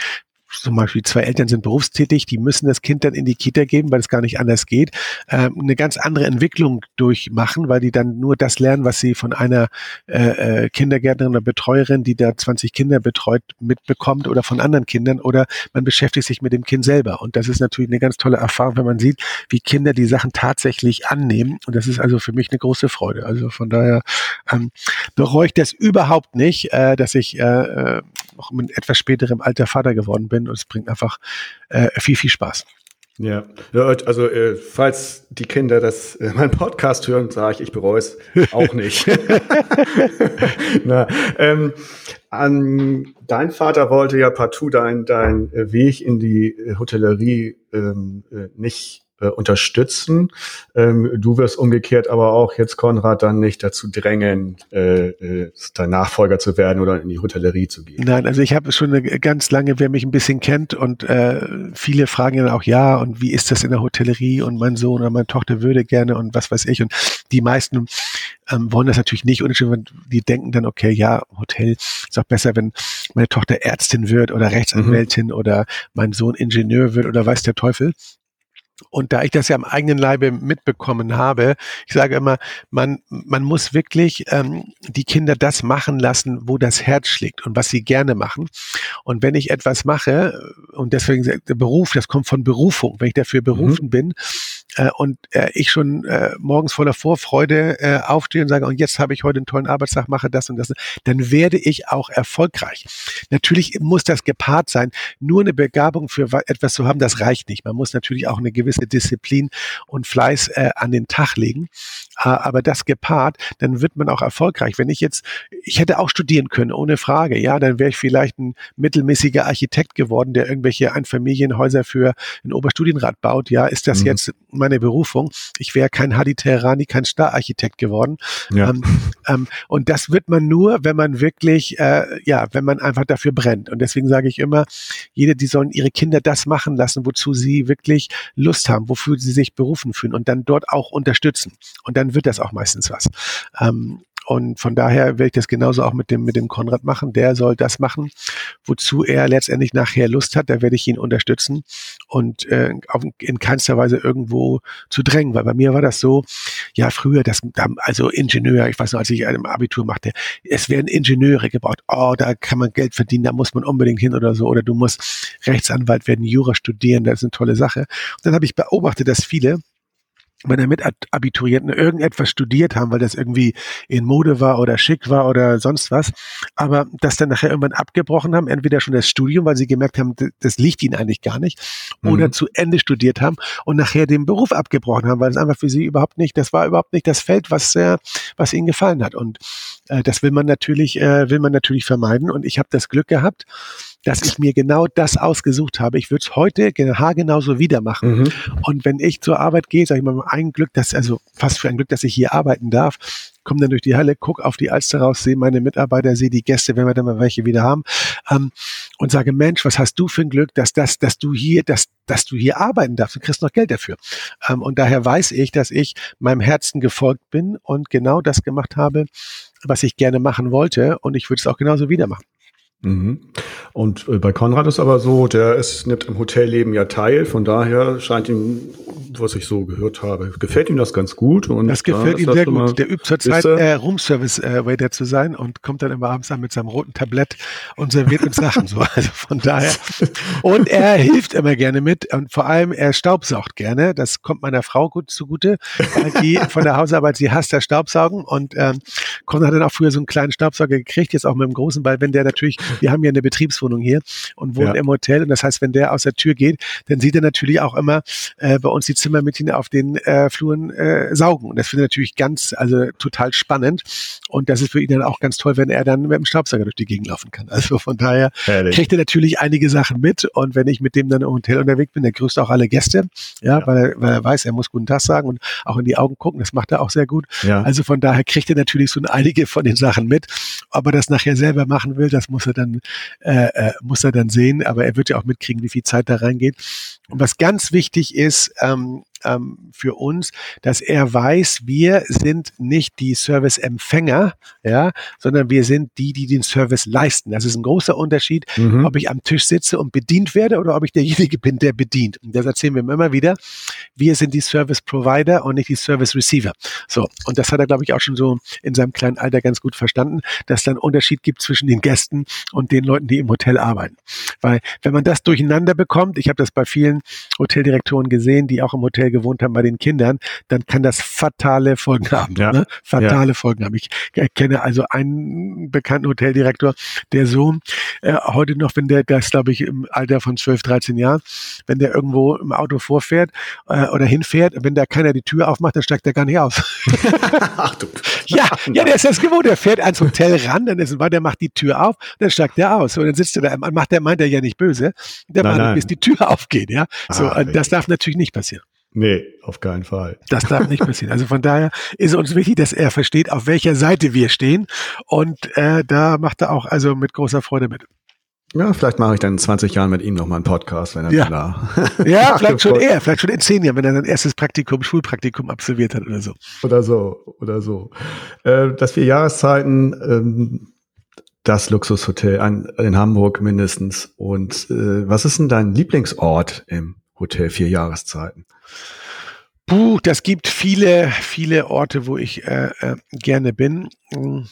Speaker 3: zum Beispiel zwei Eltern sind berufstätig, die müssen das Kind dann in die Kita geben, weil es gar nicht anders geht, äh, eine ganz andere Entwicklung durchmachen, weil die dann nur das lernen, was sie von einer äh, äh Kindergärtnerin oder Betreuerin, die da 20 Kinder betreut, mitbekommt oder von anderen Kindern oder man beschäftigt sich mit dem Kind selber. Und das ist natürlich eine ganz tolle Erfahrung, wenn man sieht, wie Kinder die Sachen tatsächlich annehmen. Und das ist also für mich eine große Freude. Also von daher ähm, bereue ich das überhaupt nicht, äh, dass ich äh, äh noch in etwas späterem Alter Vater geworden bin und es bringt einfach äh, viel, viel Spaß.
Speaker 2: Ja, also äh, falls die Kinder das äh, meinen Podcast hören, sage ich, ich bereue es auch nicht. Na, ähm, an, dein Vater wollte ja partout dein, dein Weg in die Hotellerie ähm, äh, nicht äh, unterstützen. Ähm, du wirst umgekehrt aber auch jetzt Konrad dann nicht dazu drängen, äh, äh, dein Nachfolger zu werden oder in die Hotellerie zu gehen.
Speaker 3: Nein, also ich habe schon eine, ganz lange, wer mich ein bisschen kennt und äh, viele fragen dann auch, ja, und wie ist das in der Hotellerie und mein Sohn oder meine Tochter würde gerne und was weiß ich. Und die meisten ähm, wollen das natürlich nicht und die denken dann, okay, ja, Hotel ist auch besser, wenn meine Tochter Ärztin wird oder Rechtsanwältin mhm. oder mein Sohn Ingenieur wird oder weiß der Teufel. Und da ich das ja am eigenen Leibe mitbekommen habe, ich sage immer, man, man muss wirklich ähm, die Kinder das machen lassen, wo das Herz schlägt und was sie gerne machen. Und wenn ich etwas mache, und deswegen der Beruf, das kommt von Berufung, wenn ich dafür mhm. berufen mhm. bin, äh, und äh, ich schon äh, morgens voller Vorfreude äh, aufstehe und sage, und jetzt habe ich heute einen tollen Arbeitstag, mache das und das, dann werde ich auch erfolgreich. Natürlich muss das gepaart sein. Nur eine Begabung für etwas zu haben, das reicht nicht. Man muss natürlich auch eine gewisse Disziplin und Fleiß äh, an den Tag legen. Äh, aber das gepaart, dann wird man auch erfolgreich. Wenn ich jetzt, ich hätte auch studieren können, ohne Frage, ja, dann wäre ich vielleicht ein mittelmäßiger Architekt geworden, der irgendwelche Einfamilienhäuser für einen Oberstudienrat baut. Ja, ist das mhm. jetzt meine Berufung. Ich wäre kein Hadi Teherani, kein Stararchitekt geworden. Ja. Ähm, ähm, und das wird man nur, wenn man wirklich, äh, ja, wenn man einfach dafür brennt. Und deswegen sage ich immer, jede, die sollen ihre Kinder das machen lassen, wozu sie wirklich Lust haben, wofür sie sich berufen fühlen und dann dort auch unterstützen. Und dann wird das auch meistens was. Ähm, und von daher werde ich das genauso auch mit dem, mit dem Konrad machen. Der soll das machen, wozu er letztendlich nachher Lust hat. Da werde ich ihn unterstützen und äh, auf, in keinster Weise irgendwo zu drängen. Weil bei mir war das so, ja, früher, das, also Ingenieur, ich weiß noch, als ich ein Abitur machte, es werden Ingenieure gebaut. Oh, da kann man Geld verdienen, da muss man unbedingt hin oder so. Oder du musst Rechtsanwalt werden, Jura studieren, das ist eine tolle Sache. Und dann habe ich beobachtet, dass viele meiner Mitabiturienten irgendetwas studiert haben, weil das irgendwie in Mode war oder schick war oder sonst was, aber das dann nachher irgendwann abgebrochen haben, entweder schon das Studium, weil sie gemerkt haben, das liegt ihnen eigentlich gar nicht, mhm. oder zu Ende studiert haben und nachher den Beruf abgebrochen haben, weil es einfach für sie überhaupt nicht, das war überhaupt nicht das Feld, was äh, was ihnen gefallen hat. Und äh, das will man natürlich äh, will man natürlich vermeiden. Und ich habe das Glück gehabt, dass ich mir genau das ausgesucht habe. Ich würde es heute haargenauso wieder machen. Mhm. Und wenn ich zur Arbeit gehe, sage ich mal, ein Glück, dass, also fast für ein Glück, dass ich hier arbeiten darf, komme dann durch die Halle, guck auf die Alster raus, sehe meine Mitarbeiter, sehe die Gäste, wenn wir dann mal welche wieder haben, ähm, und sage, Mensch, was hast du für ein Glück, dass das, dass du hier, dass, dass du hier arbeiten darfst, du kriegst noch Geld dafür. Ähm, und daher weiß ich, dass ich meinem Herzen gefolgt bin und genau das gemacht habe, was ich gerne machen wollte. Und ich würde es auch genauso wieder machen.
Speaker 2: Mhm. Und äh, bei Konrad ist aber so, der ist, nimmt im Hotelleben ja teil, von daher scheint ihm, was ich so gehört habe, gefällt ihm das ganz gut. Und
Speaker 3: das gefällt ihm sehr gut. Der übt zurzeit äh, Roomservice-Waiter äh, zu sein und kommt dann immer abends an mit seinem roten Tablett und serviert uns Sachen so. Also von daher. Und er hilft immer gerne mit und vor allem er staubsaugt gerne. Das kommt meiner Frau gut zugute, weil die von der Hausarbeit, sie hasst das Staubsaugen und ähm, Konrad hat dann auch früher so einen kleinen Staubsauger gekriegt, jetzt auch mit dem großen, weil wenn der natürlich wir haben ja eine Betriebswohnung hier und wohnen ja. im Hotel. Und das heißt, wenn der aus der Tür geht, dann sieht er natürlich auch immer äh, bei uns die Zimmermädchen auf den äh, Fluren äh, saugen. Und das finde ich natürlich ganz, also total spannend. Und das ist für ihn dann auch ganz toll, wenn er dann mit dem Staubsauger durch die Gegend laufen kann. Also von daher Herrlich. kriegt er natürlich einige Sachen mit. Und wenn ich mit dem dann im Hotel unterwegs bin, der grüßt auch alle Gäste, ja, ja. Weil, er, weil er weiß, er muss guten Tag sagen und auch in die Augen gucken. Das macht er auch sehr gut. Ja. Also von daher kriegt er natürlich so einige von den Sachen mit. Ob er das nachher selber machen will, das muss er dann, äh, äh, muss er dann sehen. Aber er wird ja auch mitkriegen, wie viel Zeit da reingeht. Und was ganz wichtig ist, ähm, ähm, für uns, dass er weiß, wir sind nicht die Serviceempfänger, ja, sondern wir sind die, die den Service leisten. Das ist ein großer Unterschied, mhm. ob ich am Tisch sitze und bedient werde oder ob ich derjenige bin, der bedient. Und das erzählen wir ihm immer wieder. Wir sind die Service Provider und nicht die Service Receiver. So. Und das hat er, glaube ich, auch schon so in seinem kleinen Alter ganz gut verstanden, dass da einen Unterschied gibt zwischen den Gästen und den Leuten, die im Hotel arbeiten. Weil, wenn man das durcheinander bekommt, ich habe das bei vielen Hoteldirektoren gesehen, die auch im Hotel gewohnt haben bei den Kindern, dann kann das fatale Folgen haben. Ja. Ne? Fatale ja. Folgen haben. Ich kenne also einen bekannten Hoteldirektor, der so äh, heute noch, wenn der, das glaube ich im Alter von 12, 13 Jahren, wenn der irgendwo im Auto vorfährt äh, oder hinfährt, wenn da keiner die Tür aufmacht, dann steigt er gar nicht aus. Ach du. Ja, ja, der ist das gewohnt. Der fährt ans Hotel ran, dann ist ein der macht die Tür auf, dann steigt er aus. Und dann sitzt er da, macht der, meint er ja nicht böse. Der nein, macht, bis die Tür aufgeht, ja. So, ah, das darf natürlich nicht passieren.
Speaker 2: Nee, auf keinen Fall.
Speaker 3: Das darf nicht passieren. Also von daher ist uns wichtig, dass er versteht, auf welcher Seite wir stehen. Und äh, da macht er auch also mit großer Freude mit.
Speaker 2: Ja, vielleicht mache ich dann in 20 Jahren mit ihm nochmal einen Podcast, wenn er
Speaker 3: ja.
Speaker 2: da.
Speaker 3: ja, vielleicht schon eher, vielleicht schon in 10 Jahren, wenn er sein erstes Praktikum, Schulpraktikum absolviert hat oder so.
Speaker 2: Oder so, oder so. Äh, das vier Jahreszeiten, ähm, das Luxushotel an, in Hamburg mindestens. Und äh, was ist denn dein Lieblingsort im Hotel vier Jahreszeiten?
Speaker 3: Puh, das gibt viele, viele Orte, wo ich äh, äh, gerne bin. In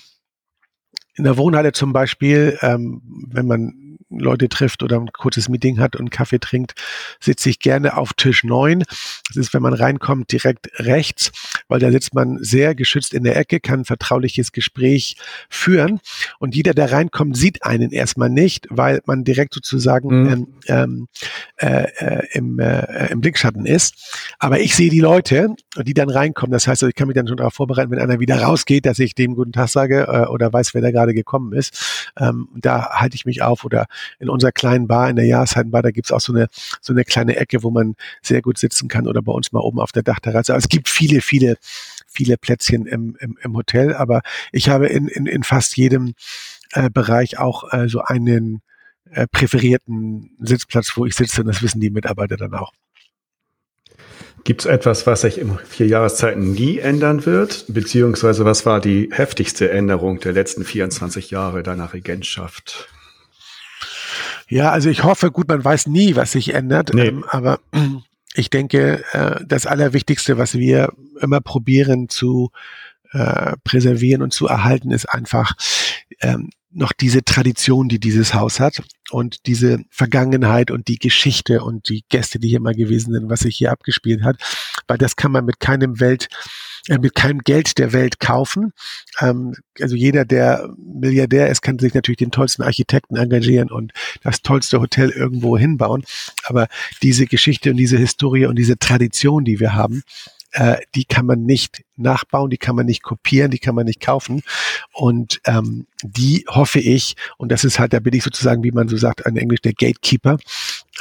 Speaker 3: der Wohnhalle zum Beispiel, ähm, wenn man Leute trifft oder ein kurzes Meeting hat und Kaffee trinkt, sitze ich gerne auf Tisch 9. Das ist, wenn man reinkommt, direkt rechts, weil da sitzt man sehr geschützt in der Ecke, kann ein vertrauliches Gespräch führen. Und jeder, der reinkommt, sieht einen erstmal nicht, weil man direkt sozusagen mhm. ähm, äh, äh, im, äh, im Blickschatten ist. Aber ich sehe die Leute, die dann reinkommen. Das heißt, ich kann mich dann schon darauf vorbereiten, wenn einer wieder rausgeht, dass ich dem guten Tag sage äh, oder weiß, wer da gerade gekommen ist. Ähm, da halte ich mich auf oder in unserer kleinen Bar, in der Jahreszeitenbar, da gibt's auch so eine, so eine kleine Ecke, wo man sehr gut sitzen kann oder bei uns mal oben auf der Dachterrasse. Also es gibt viele, viele, viele Plätzchen im, im, im Hotel, aber ich habe in, in, in fast jedem äh, Bereich auch äh, so einen äh, präferierten Sitzplatz, wo ich sitze und das wissen die Mitarbeiter dann auch.
Speaker 2: Gibt es etwas, was sich in vier Jahreszeiten nie ändern wird? Beziehungsweise was war die heftigste Änderung der letzten 24 Jahre deiner Regentschaft?
Speaker 3: Ja, also ich hoffe, gut, man weiß nie, was sich ändert, nee. ähm, aber ich denke, äh, das Allerwichtigste, was wir immer probieren zu äh, präservieren und zu erhalten, ist einfach ähm, noch diese Tradition, die dieses Haus hat und diese Vergangenheit und die Geschichte und die Gäste, die hier mal gewesen sind, was sich hier abgespielt hat, weil das kann man mit keinem Welt mit keinem Geld der Welt kaufen. Ähm, also jeder, der Milliardär ist, kann sich natürlich den tollsten Architekten engagieren und das tollste Hotel irgendwo hinbauen. Aber diese Geschichte und diese Historie und diese Tradition, die wir haben, äh, die kann man nicht nachbauen, die kann man nicht kopieren, die kann man nicht kaufen. Und ähm, die hoffe ich, und das ist halt, da bin ich sozusagen, wie man so sagt, in Englisch der Gatekeeper,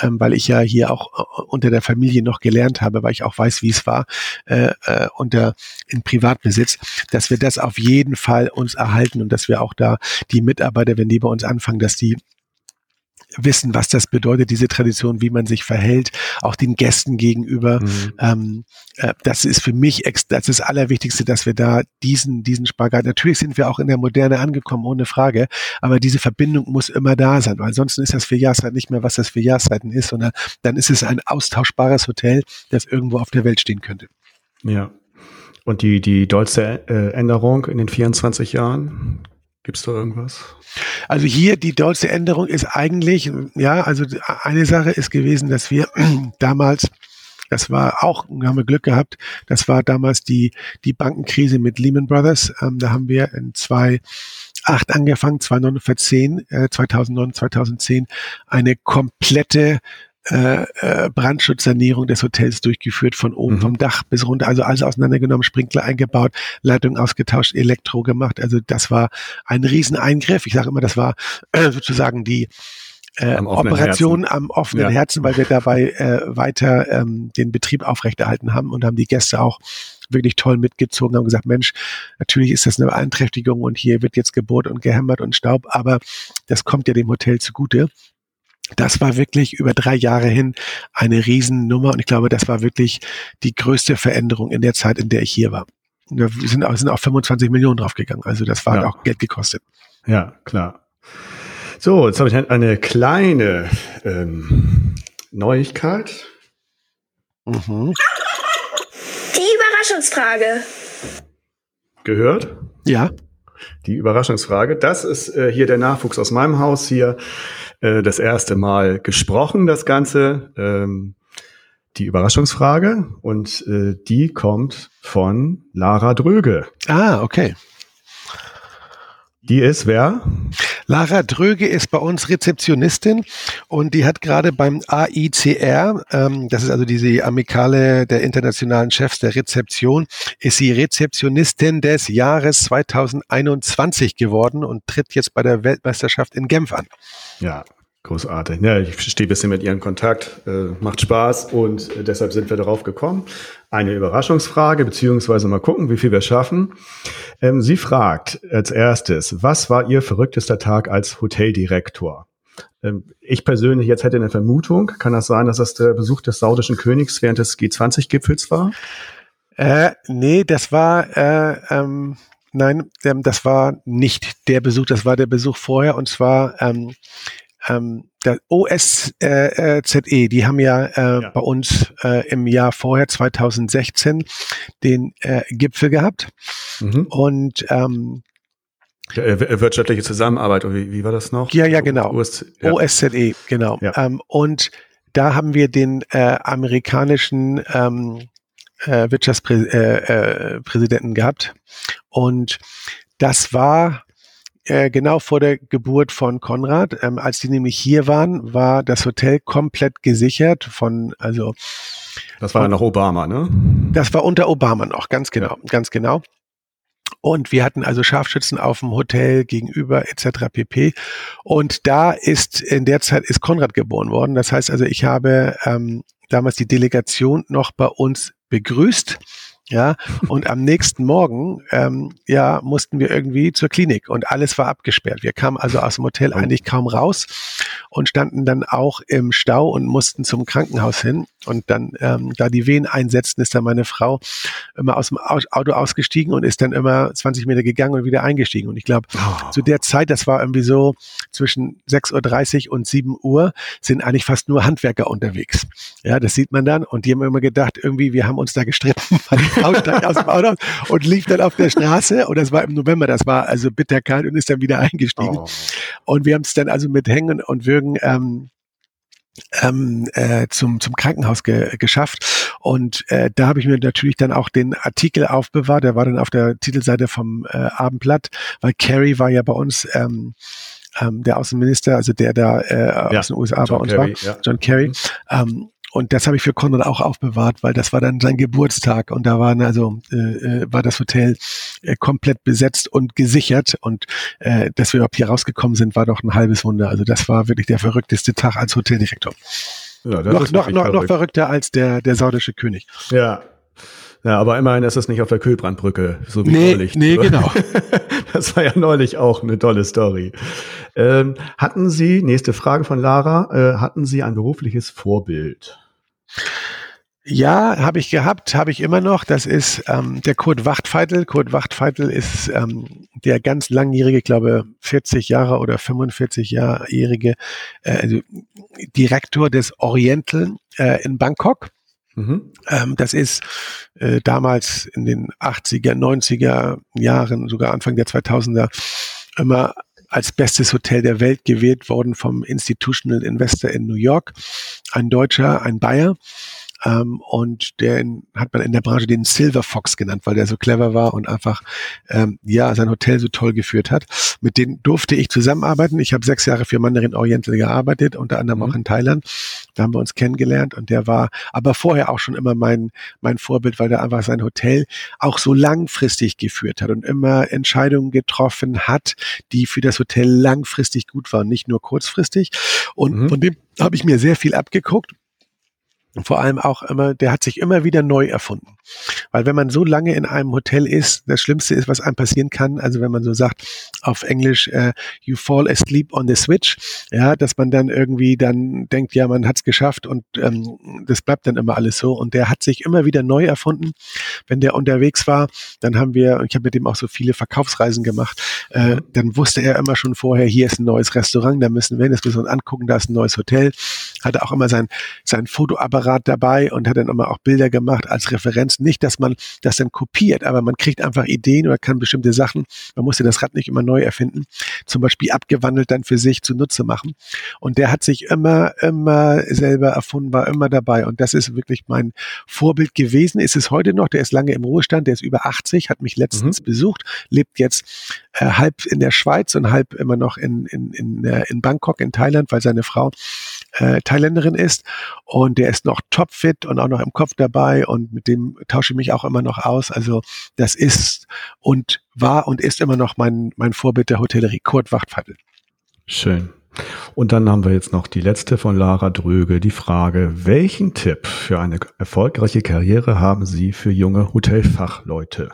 Speaker 3: ähm, weil ich ja hier auch äh, unter der Familie noch gelernt habe, weil ich auch weiß, wie es war, äh, äh, unter in Privatbesitz, dass wir das auf jeden Fall uns erhalten und dass wir auch da die Mitarbeiter, wenn die bei uns anfangen, dass die wissen, was das bedeutet, diese Tradition, wie man sich verhält, auch den Gästen gegenüber. Mhm. Ähm, äh, das ist für mich ex das ist das Allerwichtigste, dass wir da diesen, diesen Spagat, natürlich sind wir auch in der Moderne angekommen, ohne Frage, aber diese Verbindung muss immer da sein, weil ansonsten ist das für Jahreszeiten nicht mehr, was das für Jahreszeiten ist, sondern dann ist es ein austauschbares Hotel, das irgendwo auf der Welt stehen könnte.
Speaker 2: Ja. Und die, die dollste äh, Änderung in den 24 Jahren, Gibt es da irgendwas?
Speaker 3: Also hier die dollste Änderung ist eigentlich, ja, also eine Sache ist gewesen, dass wir damals, das war auch, haben wir Glück gehabt, das war damals die, die Bankenkrise mit Lehman Brothers. Ähm, da haben wir in zwei 2008 angefangen, 2009, äh, 2009, 2010 eine komplette äh, äh, Brandschutzsanierung des Hotels durchgeführt, von oben mhm. vom Dach bis runter, also alles auseinandergenommen, Sprinkler eingebaut, Leitung ausgetauscht, Elektro gemacht. Also das war ein Rieseneingriff. Ich sage immer, das war äh, sozusagen die äh, Operation Herzen. am offenen ja. Herzen, weil wir dabei äh, weiter ähm, den Betrieb aufrechterhalten haben und haben die Gäste auch wirklich toll mitgezogen, haben gesagt, Mensch, natürlich ist das eine Beeinträchtigung und hier wird jetzt gebohrt und gehämmert und Staub, aber das kommt ja dem Hotel zugute. Das war wirklich über drei Jahre hin eine Riesennummer und ich glaube, das war wirklich die größte Veränderung in der Zeit, in der ich hier war. Wir sind, sind auch 25 Millionen draufgegangen, also das war ja. auch Geld gekostet.
Speaker 2: Ja, klar. So, jetzt habe ich eine kleine ähm, Neuigkeit.
Speaker 4: Mhm. Die Überraschungsfrage.
Speaker 2: Gehört?
Speaker 3: Ja.
Speaker 2: Die Überraschungsfrage. Das ist äh, hier der Nachwuchs aus meinem Haus hier äh, das erste Mal gesprochen, das Ganze. Ähm, die Überraschungsfrage und äh, die kommt von Lara Dröge.
Speaker 3: Ah, okay.
Speaker 2: Die ist wer?
Speaker 3: Lara Dröge ist bei uns Rezeptionistin und die hat gerade beim AICR, ähm, das ist also diese Amikale der internationalen Chefs der Rezeption, ist sie Rezeptionistin des Jahres 2021 geworden und tritt jetzt bei der Weltmeisterschaft in Genf an.
Speaker 2: Ja, Großartig. Ja, ich stehe ein bisschen mit ihr in Kontakt, äh, macht Spaß und äh, deshalb sind wir darauf gekommen. Eine Überraschungsfrage, beziehungsweise mal gucken, wie viel wir schaffen. Ähm, sie fragt als erstes, was war Ihr verrücktester Tag als Hoteldirektor? Ähm, ich persönlich jetzt hätte eine Vermutung. Kann das sein, dass das der Besuch des saudischen Königs während des G20-Gipfels war?
Speaker 3: Äh, nee, das war, äh, ähm, nein, ähm, das war nicht der Besuch, das war der Besuch vorher und zwar, ähm, ähm, der OSZE, äh, äh die haben ja, äh, ja. bei uns äh, im Jahr vorher, 2016, den äh, Gipfel gehabt. Mhm. Und ähm,
Speaker 2: äh, wirtschaftliche Zusammenarbeit, wie, wie war das noch?
Speaker 3: Ja, ja, genau. OS, ja. OSZE, genau. Ja. Ähm, und da haben wir den äh, amerikanischen ähm, äh, Wirtschaftspräsidenten äh, äh, gehabt. Und das war äh, genau vor der Geburt von Konrad. Ähm, als die nämlich hier waren, war das Hotel komplett gesichert von, also.
Speaker 2: Das war von, noch Obama, ne?
Speaker 3: Das war unter Obama noch, ganz genau, ja. ganz genau. Und wir hatten also Scharfschützen auf dem Hotel gegenüber etc. pp. Und da ist in der Zeit ist Konrad geboren worden. Das heißt also, ich habe ähm, damals die Delegation noch bei uns begrüßt ja, und am nächsten Morgen, ähm, ja, mussten wir irgendwie zur Klinik und alles war abgesperrt. Wir kamen also aus dem Hotel oh. eigentlich kaum raus und standen dann auch im Stau und mussten zum Krankenhaus hin. Und dann, ähm, da die Wehen einsetzten, ist dann meine Frau immer aus dem Auto ausgestiegen und ist dann immer 20 Meter gegangen und wieder eingestiegen. Und ich glaube, oh. zu der Zeit, das war irgendwie so zwischen 6.30 Uhr und 7 Uhr, sind eigentlich fast nur Handwerker unterwegs. Ja, das sieht man dann. Und die haben immer gedacht, irgendwie, wir haben uns da gestritten, aus dem Auto und lief dann auf der Straße. Und das war im November, das war also bitterkalt und ist dann wieder eingestiegen. Oh. Und wir haben es dann also mit Hängen und Würgen ähm, ähm, äh, zum, zum Krankenhaus ge geschafft. Und äh, da habe ich mir natürlich dann auch den Artikel aufbewahrt. Der war dann auf der Titelseite vom äh, Abendblatt, weil Kerry war ja bei uns ähm, ähm, der Außenminister, also der da äh, ja, aus den USA John bei uns Kerry, war, ja. John Kerry. Mhm. Ähm, und das habe ich für Konrad auch aufbewahrt, weil das war dann sein Geburtstag und da waren also äh, äh, war das Hotel äh, komplett besetzt und gesichert und äh, dass wir überhaupt hier rausgekommen sind, war doch ein halbes Wunder. Also das war wirklich der verrückteste Tag als Hoteldirektor. Ja, noch, noch, noch, noch verrückter als der, der saudische König.
Speaker 2: Ja, ja, aber immerhin ist es nicht auf der Kühlbrandbrücke, so wie
Speaker 3: nee,
Speaker 2: neulich.
Speaker 3: Nee, genau.
Speaker 2: das war ja neulich auch eine tolle Story. Ähm, hatten Sie, nächste Frage von Lara, äh, hatten Sie ein berufliches Vorbild?
Speaker 3: Ja, habe ich gehabt, habe ich immer noch. Das ist ähm, der Kurt Wachtfeitel. Kurt Wachtfeitel ist ähm, der ganz langjährige, glaube 40 Jahre oder 45-jährige äh, also Direktor des Oriental äh, in Bangkok. Mhm. Ähm, das ist äh, damals in den 80er, 90er Jahren, sogar Anfang der 2000er immer als bestes Hotel der Welt gewählt worden vom Institutional Investor in New York. Ein Deutscher, ein Bayer. Ähm, und den hat man in der Branche den Silver Fox genannt, weil der so clever war und einfach ähm, ja sein Hotel so toll geführt hat. Mit denen durfte ich zusammenarbeiten. Ich habe sechs Jahre für Mandarin Oriental gearbeitet, unter anderem mhm. auch in Thailand. Da haben wir uns kennengelernt und der war aber vorher auch schon immer mein, mein Vorbild, weil er einfach sein Hotel auch so langfristig geführt hat und immer Entscheidungen getroffen hat, die für das Hotel langfristig gut waren, nicht nur kurzfristig. Und mhm. von dem habe ich mir sehr viel abgeguckt und vor allem auch immer, der hat sich immer wieder neu erfunden. Weil wenn man so lange in einem Hotel ist, das Schlimmste ist, was einem passieren kann, also wenn man so sagt auf Englisch, uh, you fall asleep on the switch, ja, dass man dann irgendwie dann denkt, ja, man hat's geschafft und ähm, das bleibt dann immer alles so. Und der hat sich immer wieder neu erfunden. Wenn der unterwegs war, dann haben wir, ich habe mit dem auch so viele Verkaufsreisen gemacht, äh, dann wusste er immer schon vorher, hier ist ein neues Restaurant, da müssen wir, das müssen wir uns angucken, da ist ein neues Hotel. Hatte auch immer sein, sein Fotoapparat dabei und hat dann immer auch Bilder gemacht als Referenz. Nicht, dass man das dann kopiert, aber man kriegt einfach Ideen oder kann bestimmte Sachen, man muss ja das Rad nicht immer neu erfinden, zum Beispiel abgewandelt dann für sich zunutze machen. Und der hat sich immer, immer selber erfunden, war immer dabei. Und das ist wirklich mein Vorbild gewesen. Ist es heute noch, der ist lange im Ruhestand, der ist über 80, hat mich letztens mhm. besucht, lebt jetzt äh, halb in der Schweiz und halb immer noch in, in, in, äh, in Bangkok, in Thailand, weil seine Frau äh, Thailänderin ist. Und der ist noch topfit und auch noch im Kopf dabei und mit dem tausche ich mich auch immer noch aus. Also das ist und war und ist immer noch mein, mein Vorbild der Hotellerie, Kurt Wachtfeitel.
Speaker 2: Schön. Und dann haben wir jetzt noch die letzte von Lara Dröge, die Frage, welchen Tipp für eine erfolgreiche Karriere haben Sie für junge Hotelfachleute?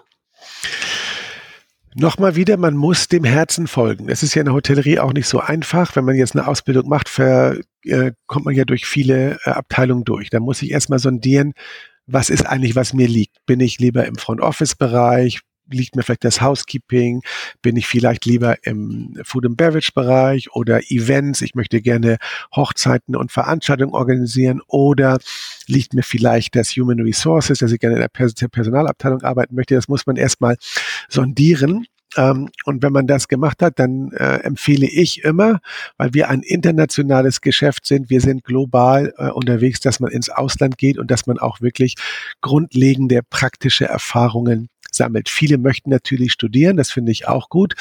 Speaker 3: Nochmal wieder, man muss dem Herzen folgen. Es ist ja in der Hotellerie auch nicht so einfach. Wenn man jetzt eine Ausbildung macht, ver, äh, kommt man ja durch viele äh, Abteilungen durch. Da muss ich erstmal sondieren, was ist eigentlich, was mir liegt. Bin ich lieber im Front-Office-Bereich? Liegt mir vielleicht das Housekeeping? Bin ich vielleicht lieber im Food and Beverage Bereich oder Events? Ich möchte gerne Hochzeiten und Veranstaltungen organisieren oder liegt mir vielleicht das Human Resources, dass ich gerne in der Personalabteilung arbeiten möchte? Das muss man erstmal sondieren. Ähm, und wenn man das gemacht hat, dann äh, empfehle ich immer, weil wir ein internationales Geschäft sind, wir sind global äh, unterwegs, dass man ins Ausland geht und dass man auch wirklich grundlegende praktische Erfahrungen sammelt. Viele möchten natürlich studieren, das finde ich auch gut.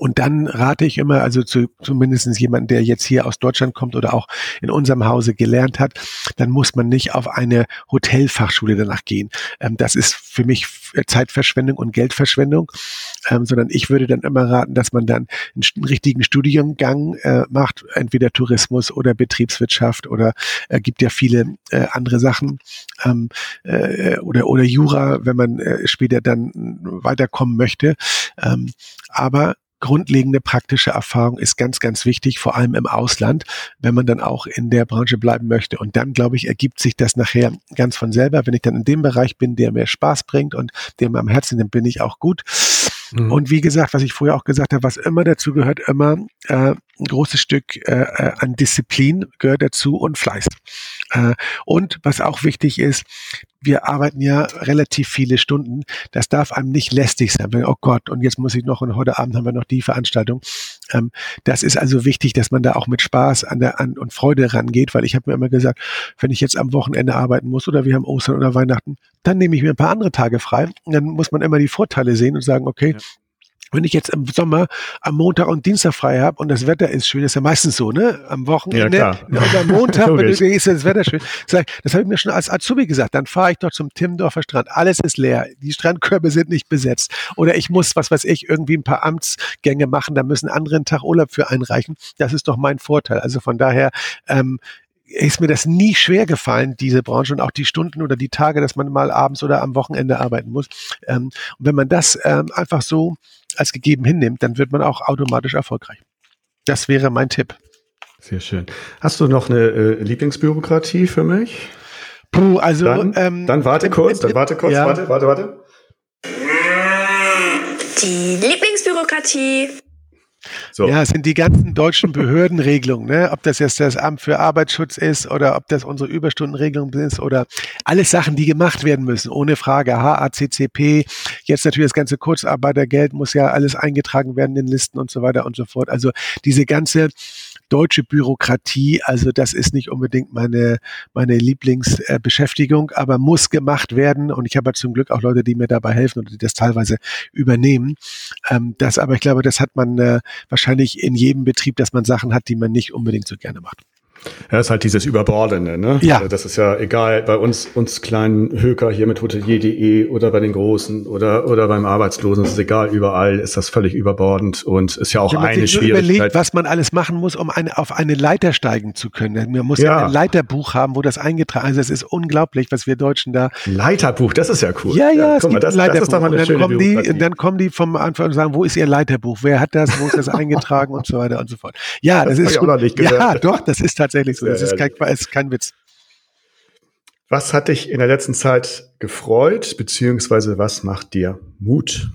Speaker 3: Und dann rate ich immer, also zu, zumindest jemand, der jetzt hier aus Deutschland kommt oder auch in unserem Hause gelernt hat, dann muss man nicht auf eine Hotelfachschule danach gehen. Ähm, das ist für mich Zeitverschwendung und Geldverschwendung, ähm, sondern ich würde dann immer raten, dass man dann einen richtigen Studiengang äh, macht, entweder Tourismus oder Betriebswirtschaft oder äh, gibt ja viele äh, andere Sachen ähm, äh, oder oder Jura, wenn man äh, später dann weiterkommen möchte. Ähm, aber grundlegende praktische Erfahrung ist ganz, ganz wichtig, vor allem im Ausland, wenn man dann auch in der Branche bleiben möchte. Und dann, glaube ich, ergibt sich das nachher ganz von selber. Wenn ich dann in dem Bereich bin, der mir Spaß bringt und der mir am Herzen, dann bin ich auch gut. Mhm. Und wie gesagt, was ich vorher auch gesagt habe, was immer dazu gehört, immer äh, ein großes Stück äh, äh an Disziplin gehört dazu und Fleiß. Äh, und was auch wichtig ist, wir arbeiten ja relativ viele Stunden. Das darf einem nicht lästig sein. oh Gott, und jetzt muss ich noch und heute Abend haben wir noch die Veranstaltung. Ähm, das ist also wichtig, dass man da auch mit Spaß an der an und Freude rangeht, weil ich habe mir immer gesagt, wenn ich jetzt am Wochenende arbeiten muss oder wir haben Ostern oder Weihnachten, dann nehme ich mir ein paar andere Tage frei. Und dann muss man immer die Vorteile sehen und sagen, okay, ja wenn ich jetzt im Sommer am Montag und Dienstag frei habe und das Wetter ist schön, ist ja meistens so, ne? Am Wochenende ja, klar. und am Montag, du ist das Wetter schön. Sag, das habe ich mir schon als Azubi gesagt. Dann fahre ich doch zum Timmendorfer Strand. Alles ist leer. Die Strandkörbe sind nicht besetzt. Oder ich muss, was weiß ich, irgendwie ein paar Amtsgänge machen. Da müssen andere einen Tag Urlaub für einreichen. Das ist doch mein Vorteil. Also von daher ähm, ist mir das nie schwer gefallen, diese Branche und auch die Stunden oder die Tage, dass man mal abends oder am Wochenende arbeiten muss. Ähm, und wenn man das ähm, einfach so als gegeben hinnimmt, dann wird man auch automatisch erfolgreich. Das wäre mein Tipp.
Speaker 2: Sehr schön. Hast du noch eine äh, Lieblingsbürokratie für mich?
Speaker 3: Puh, also
Speaker 2: dann, ähm, dann warte kurz, dann warte kurz, ja. warte, warte, warte.
Speaker 4: Die Lieblingsbürokratie
Speaker 3: so. Ja, es sind die ganzen deutschen Behördenregelungen, ne? ob das jetzt das Amt für Arbeitsschutz ist oder ob das unsere Überstundenregelung ist oder alles Sachen, die gemacht werden müssen, ohne Frage. HACCP, jetzt natürlich das ganze Kurzarbeitergeld muss ja alles eingetragen werden in Listen und so weiter und so fort. Also diese ganze deutsche Bürokratie, also das ist nicht unbedingt meine, meine Lieblingsbeschäftigung, aber muss gemacht werden. Und ich habe ja zum Glück auch Leute, die mir dabei helfen und die das teilweise übernehmen. Ähm, das aber, ich glaube, das hat man äh, wahrscheinlich in jedem Betrieb, dass man Sachen hat, die man nicht unbedingt so gerne macht.
Speaker 2: Ja, ist halt dieses Überbordende, ne?
Speaker 3: Ja.
Speaker 2: Also das ist ja egal bei uns, uns kleinen Höker hier mit hotelier.de oder bei den Großen oder, oder beim Arbeitslosen, es ist egal, überall ist das völlig überbordend und ist ja auch
Speaker 3: Wenn man
Speaker 2: eine
Speaker 3: sich nur
Speaker 2: Schwierigkeit.
Speaker 3: überlegt, was man alles machen muss, um eine, auf eine Leiter steigen zu können. Man muss ja.
Speaker 2: Ja.
Speaker 3: ein Leiterbuch haben, wo das eingetragen ist. Also es ist unglaublich, was wir Deutschen da.
Speaker 2: Leiterbuch, das ist ja cool.
Speaker 3: Ja, ja,
Speaker 2: guck mal, das, ist doch mal
Speaker 3: und
Speaker 2: eine
Speaker 3: dann
Speaker 2: schöne
Speaker 3: kommen, die,
Speaker 2: Bürokratie.
Speaker 3: dann kommen die vom Anfang und sagen, wo ist Ihr Leiterbuch? Wer hat das? Wo ist das eingetragen und so weiter und so fort. Ja, das,
Speaker 2: Das
Speaker 3: ist
Speaker 2: nicht
Speaker 3: Ja, doch, das ist tatsächlich so.
Speaker 2: Sehr
Speaker 3: Das ist kein, ist kein Witz.
Speaker 2: Was hat dich in der letzten Zeit gefreut, beziehungsweise was macht dir Mut?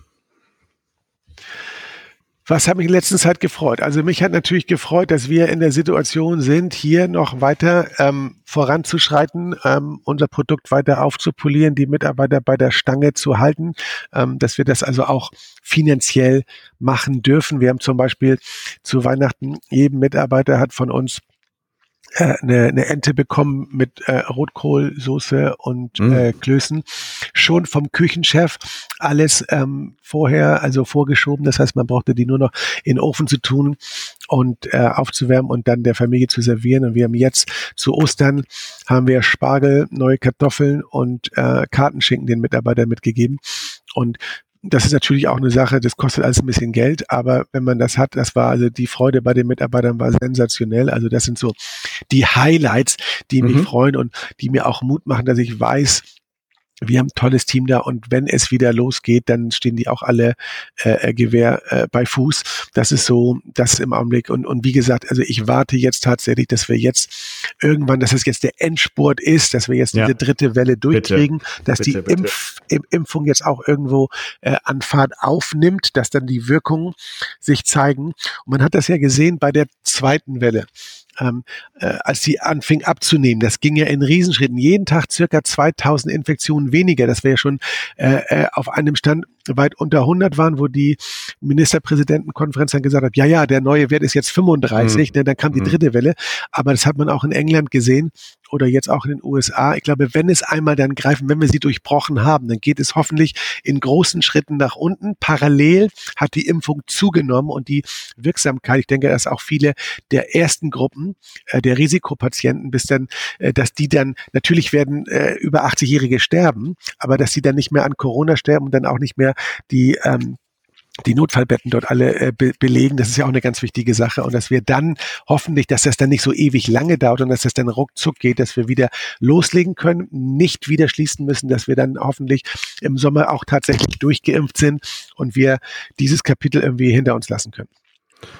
Speaker 3: Was hat mich in letzter Zeit gefreut? Also mich hat natürlich gefreut, dass wir in der Situation sind, hier noch weiter ähm, voranzuschreiten, ähm, unser Produkt weiter aufzupolieren, die Mitarbeiter bei der Stange zu halten, ähm, dass wir das also auch finanziell machen dürfen. Wir haben zum Beispiel zu Weihnachten, jedem Mitarbeiter hat von uns äh, eine, eine Ente bekommen mit äh, Rotkohlsoße und
Speaker 2: Mm.
Speaker 3: äh, Klößen. Schon vom Küchenchef alles ähm, vorher, also vorgeschoben. Das heißt, man brauchte die nur noch in den Ofen zu tun und äh, aufzuwärmen und dann der Familie zu servieren. Und wir haben jetzt zu Ostern haben wir Spargel, neue Kartoffeln und äh, Kartenschinken den Mitarbeitern mitgegeben. Und das ist natürlich auch eine Sache, das kostet alles ein bisschen Geld, aber wenn man das hat, das war also die Freude bei den Mitarbeitern war sensationell. Also das sind so die Highlights, die mich
Speaker 2: Mhm.
Speaker 3: freuen und die mir auch Mut machen, dass ich weiß, wir haben ein tolles Team da und wenn es wieder losgeht, dann stehen die auch alle äh, äh, Gewehr äh, bei Fuß. Das ist so, das im Augenblick. Und, und wie gesagt, also ich warte jetzt tatsächlich, dass wir jetzt irgendwann, dass es jetzt der Endspurt ist, dass wir jetzt
Speaker 2: Ja.
Speaker 3: diese dritte Welle durchkriegen, dass
Speaker 2: Bitte,
Speaker 3: die
Speaker 2: bitte.
Speaker 3: Impf, Im- Impfung jetzt auch irgendwo äh, an Fahrt aufnimmt, dass dann die Wirkungen sich zeigen. Und man hat das ja gesehen bei der zweiten Welle ähm, äh, als die anfing abzunehmen. Das ging ja in Riesenschritten. Jeden Tag circa 2000 Infektionen weniger. Das wäre ja schon äh, äh, auf einem Stand weit unter 100 waren, wo die Ministerpräsidentenkonferenz dann gesagt hat, ja, ja, der neue Wert ist jetzt 35, ne, dann kam die
Speaker 2: Mhm.
Speaker 3: dritte Welle. Aber das hat man auch in England gesehen oder jetzt auch in den USA. Ich glaube, wenn es einmal dann greifen, wenn wir sie durchbrochen haben, dann geht es hoffentlich in großen Schritten nach unten. Parallel hat die Impfung zugenommen und die Wirksamkeit, ich denke, dass auch viele der ersten Gruppen, äh, der Risikopatienten, bis dann, äh, dass die dann, natürlich werden äh, über 80-Jährige sterben, aber dass sie dann nicht mehr an Corona sterben und dann auch nicht mehr die ähm, die Notfallbetten dort alle äh, be belegen. Das ist ja auch eine ganz wichtige Sache. Und dass wir dann hoffentlich, dass das dann nicht so ewig lange dauert und dass das dann ruckzuck geht, dass wir wieder loslegen können, nicht wieder schließen müssen, dass wir dann hoffentlich im Sommer auch tatsächlich durchgeimpft sind und wir dieses Kapitel irgendwie hinter uns lassen können.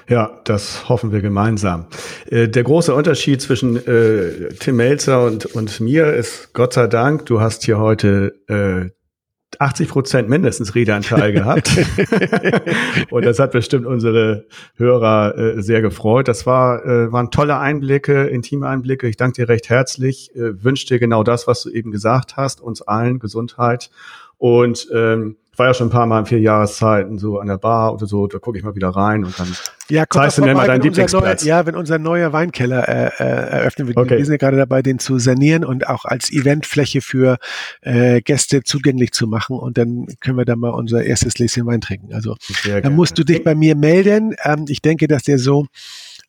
Speaker 2: Ja, das hoffen wir gemeinsam. Äh, der große Unterschied zwischen äh, Tim Melzer und, und mir ist, Gott sei Dank, du hast hier heute äh, 80 Prozent mindestens Redeanteil gehabt. und das hat bestimmt unsere Hörer äh, sehr gefreut. Das war, äh, waren tolle Einblicke, intime Einblicke. Ich danke dir recht herzlich. Äh, wünsche dir genau das, was du eben gesagt hast, uns allen Gesundheit. Und ähm, ich war ja schon ein paar Mal in vier Jahreszeiten so an der Bar oder so, da gucke ich mal wieder rein und dann
Speaker 3: Ja,
Speaker 2: Zeigst du mir mal deinen Lieblingsplatz.
Speaker 3: Neuer, ja, wenn unser neuer Weinkeller äh, äh, eröffnen wird.
Speaker 2: Okay.
Speaker 3: Wir sind ja gerade dabei, den zu sanieren und auch als Eventfläche für äh, Gäste zugänglich zu machen. Und dann können wir da mal unser erstes Gläschen Wein trinken. Also dann musst du dich bei mir melden. Ähm, ich denke, dass der so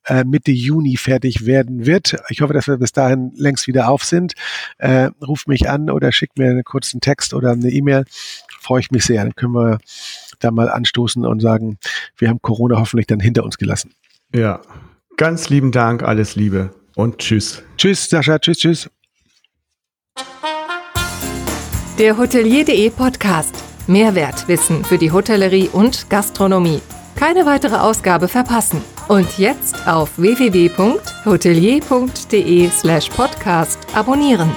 Speaker 3: äh, Mitte Juni fertig werden wird. Ich hoffe, dass wir bis dahin längst wieder auf sind. Äh, ruf mich an oder schick mir einen kurzen Text oder eine E-Mail. Freue ich mich sehr. Dann können wir da mal anstoßen und sagen, wir haben Corona hoffentlich dann hinter uns gelassen.
Speaker 2: Ja, ganz lieben Dank, alles Liebe und tschüss.
Speaker 3: Tschüss, Sascha. Tschüss, tschüss.
Speaker 1: Der Hotelier.de Podcast. Mehrwertwissen für die Hotellerie und Gastronomie. Keine weitere Ausgabe verpassen. Und jetzt auf www.hotelier.de slash podcast abonnieren.